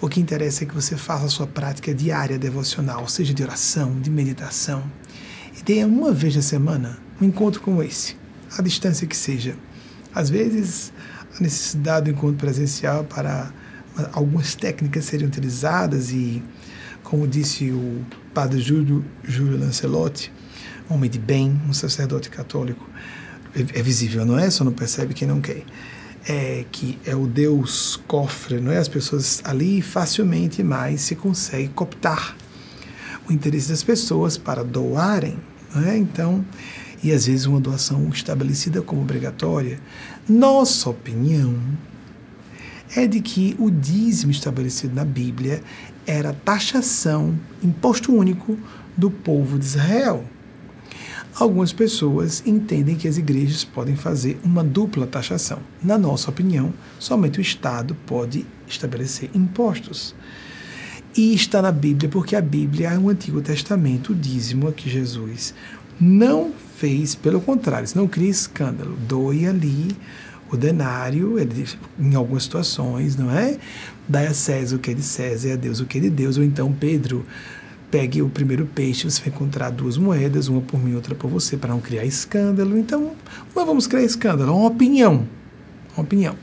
[SPEAKER 1] o que interessa é que você faça a sua prática diária devocional, seja de oração, de meditação, e tenha uma vez na semana um encontro como esse, à distância que seja. Às vezes, a necessidade do encontro presencial para algumas técnicas serem utilizadas e, como disse o padre Júlio, Júlio Lancelotti, homem de bem, um sacerdote católico, é, é visível, não é? Só não percebe quem não quer é, que é o Deus cofre, não é? As pessoas ali facilmente mais se consegue cooptar o interesse das pessoas para doarem, não é? Então, e às vezes uma doação estabelecida como obrigatória. Nossa opinião é de que o dízimo estabelecido na Bíblia era taxação, imposto único do povo de Israel. Algumas pessoas entendem que as igrejas podem fazer uma dupla taxação. Na nossa opinião, somente o Estado pode estabelecer impostos. E está na Bíblia, porque a Bíblia é um Antigo Testamento, o dízimo que Jesus não fez, pelo contrário, não cria escândalo. Doe ali o denário, ele, em algumas situações, não é? Dai a César o que é de César e a Deus o que é de Deus. Ou então Pedro pegue o primeiro peixe, você vai encontrar duas moedas, uma por mim, outra por você, para não criar escândalo. Então, não vamos criar escândalo, é uma opinião. Uma opinião.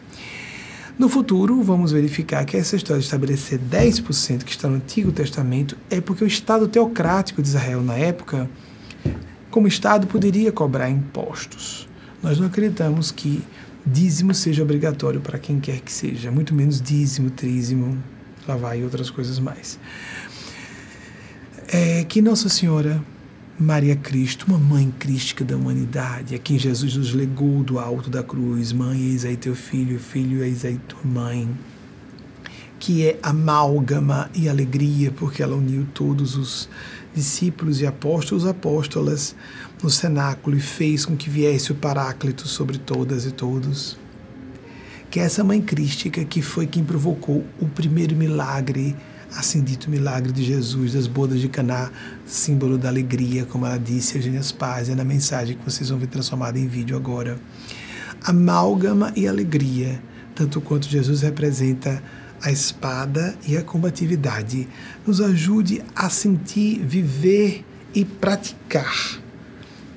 [SPEAKER 1] No futuro, vamos verificar que essa história de estabelecer 10% que está no Antigo Testamento é porque o Estado teocrático de Israel, na época, como Estado, poderia cobrar impostos. Nós não acreditamos que dízimo seja obrigatório para quem quer que seja, muito menos dízimo, trízimo, lá vai e outras coisas mais é que Nossa Senhora Maria Cristo, uma mãe crística da humanidade, a quem Jesus nos legou do alto da cruz, mãe, eis aí teu filho, filho, eis aí tua mãe, que é amálgama e alegria, porque ela uniu todos os discípulos e apóstolos, apóstolas no cenáculo e fez com que viesse o Paráclito sobre todas e todos. Que é essa mãe crística que foi quem provocou o primeiro milagre assim dito milagre de Jesus das bodas de Caná, símbolo da alegria, como ela disse, Eugênia Paz, é na mensagem que vocês vão ver transformada em vídeo agora. Amálgama e alegria, tanto quanto Jesus representa a espada e a combatividade, nos ajude a sentir, viver e praticar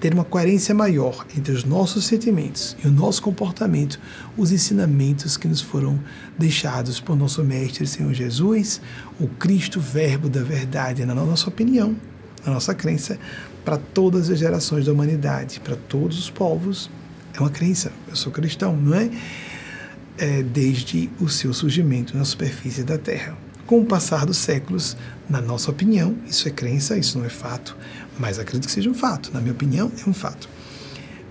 [SPEAKER 1] ter uma coerência maior entre os nossos sentimentos e o nosso comportamento, os ensinamentos que nos foram deixados por nosso Mestre Senhor Jesus, o Cristo, Verbo da Verdade, na nossa opinião, na nossa crença, para todas as gerações da humanidade, para todos os povos. É uma crença, eu sou cristão, não é? é desde o seu surgimento na superfície da Terra. Com o passar dos séculos, na nossa opinião, isso é crença, isso não é fato, mas acredito que seja um fato. Na minha opinião, é um fato.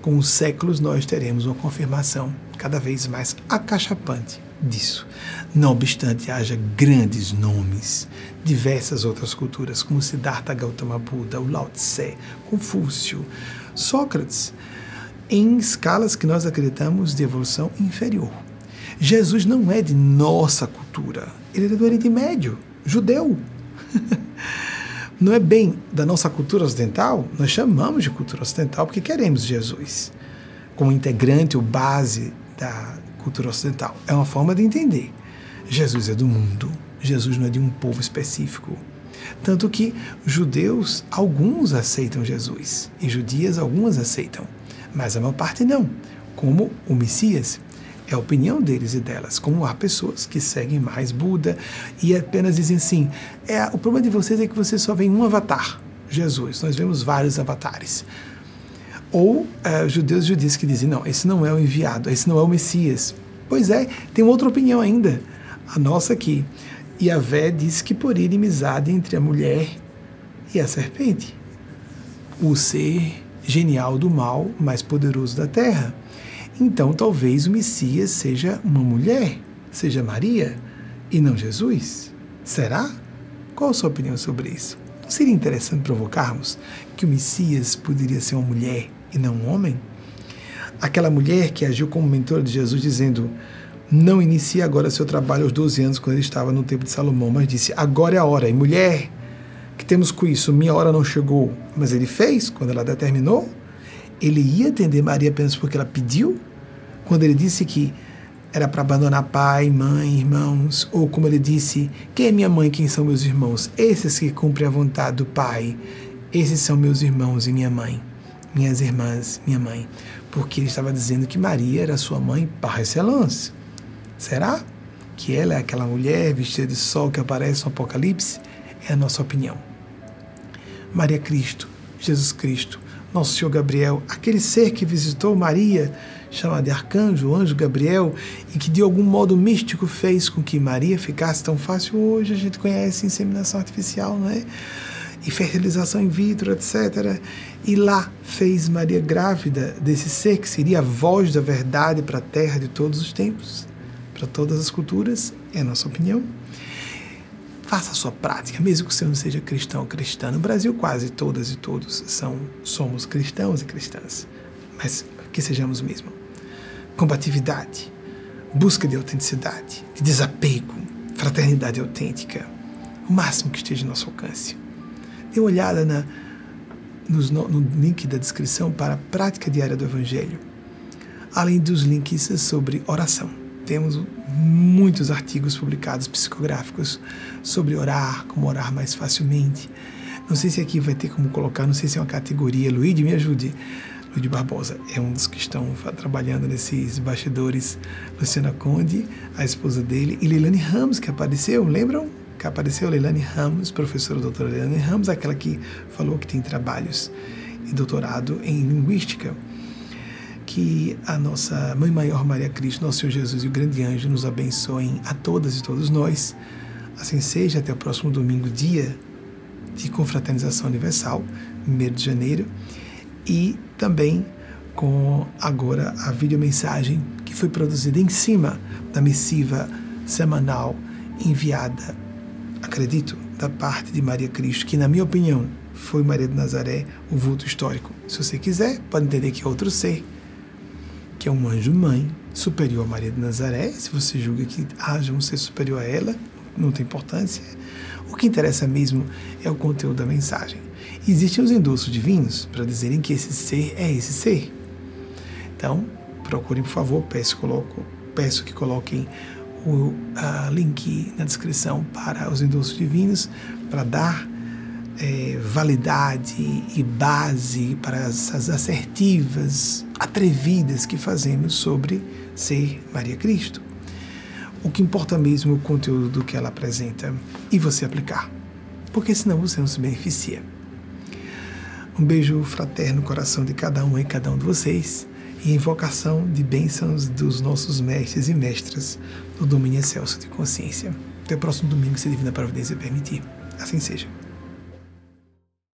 [SPEAKER 1] Com os séculos, nós teremos uma confirmação cada vez mais acachapante disso. Não obstante haja grandes nomes, diversas outras culturas, como Siddhartha Gautama Buda, o Lao Tse, Confúcio, Sócrates, em escalas que nós acreditamos de evolução inferior. Jesus não é de nossa cultura, ele é do Oriente Médio, judeu. não é bem da nossa cultura ocidental, nós chamamos de cultura ocidental porque queremos Jesus como integrante ou base da cultura ocidental. É uma forma de entender. Jesus é do mundo, Jesus não é de um povo específico. Tanto que judeus, alguns aceitam Jesus, e judias, algumas aceitam, mas a maior parte não, como o Messias. É a opinião deles e delas. Como há pessoas que seguem mais Buda e apenas dizem assim: é, o problema de vocês é que vocês só veem um avatar, Jesus. Nós vemos vários avatares. Ou é, judeus e judias que dizem: não, esse não é o enviado, esse não é o Messias. Pois é, tem outra opinião ainda. A nossa aqui. E a Vé diz que por inimizade entre a mulher e a serpente. O ser genial do mal, mais poderoso da terra. Então talvez o Messias seja uma mulher, seja Maria e não Jesus. Será? Qual a sua opinião sobre isso? Não seria interessante provocarmos que o Messias poderia ser uma mulher e não um homem? Aquela mulher que agiu como mentora de Jesus, dizendo: Não inicie agora seu trabalho aos 12 anos, quando ele estava no tempo de Salomão, mas disse: Agora é a hora. E mulher, que temos com isso? Minha hora não chegou. Mas ele fez, quando ela determinou. Ele ia atender Maria apenas porque ela pediu? Quando ele disse que era para abandonar pai, mãe, irmãos, ou como ele disse, quem é minha mãe, quem são meus irmãos? Esses que cumprem a vontade do Pai, esses são meus irmãos e minha mãe, minhas irmãs, minha mãe, porque ele estava dizendo que Maria era sua mãe par excellence. Será que ela é aquela mulher vestida de sol que aparece no Apocalipse? É a nossa opinião. Maria Cristo, Jesus Cristo, nosso Senhor Gabriel, aquele ser que visitou Maria chamado de arcanjo, anjo Gabriel, e que de algum modo místico fez com que Maria ficasse tão fácil. Hoje a gente conhece inseminação artificial, não é? E fertilização in vitro, etc. E lá fez Maria grávida desse ser que seria a voz da verdade para a terra de todos os tempos, para todas as culturas, é a nossa opinião. Faça a sua prática, mesmo que você não seja cristão ou cristã. No Brasil, quase todas e todos são, somos cristãos e cristãs, mas que sejamos mesmo combatividade, busca de autenticidade, de desapego, fraternidade autêntica, o máximo que esteja em nosso alcance. Dê uma olhada na, no, no link da descrição para a prática diária do Evangelho, além dos links sobre oração. Temos muitos artigos publicados psicográficos sobre orar, como orar mais facilmente. Não sei se aqui vai ter como colocar, não sei se é uma categoria. Luíde, me ajude de Barbosa é um dos que estão trabalhando nesses bastidores. Luciana Conde, a esposa dele, e Leilani Ramos, que apareceu, lembram? Que apareceu Leilani Ramos, professora doutora Leilani Ramos, aquela que falou que tem trabalhos e doutorado em linguística. Que a nossa Mãe Maior Maria Cristo, nosso Senhor Jesus e o grande anjo nos abençoem a todas e todos nós. Assim seja, até o próximo domingo, dia de confraternização universal, 1 de janeiro e também com agora a videomensagem que foi produzida em cima da missiva semanal enviada, acredito, da parte de Maria Cristo, que na minha opinião foi Maria de Nazaré, o vulto histórico. Se você quiser, pode entender que é outro ser, que é um anjo-mãe superior a Maria de Nazaré. Se você julga que haja um ser superior a ela, não tem importância. O que interessa mesmo é o conteúdo da mensagem. Existem os endossos divinos para dizerem que esse ser é esse ser. Então, procurem, por favor, peço, coloco, peço que coloquem o link na descrição para os endossos divinos, para dar é, validade e base para as assertivas, atrevidas que fazemos sobre ser Maria Cristo. O que importa mesmo é o conteúdo do que ela apresenta e você aplicar, porque senão você não se beneficia. Um beijo fraterno no coração de cada um e cada um de vocês e invocação de bênçãos dos nossos mestres e mestras no domínio excelso de consciência. Até o próximo domingo, se a Divina Providência permitir. Assim seja.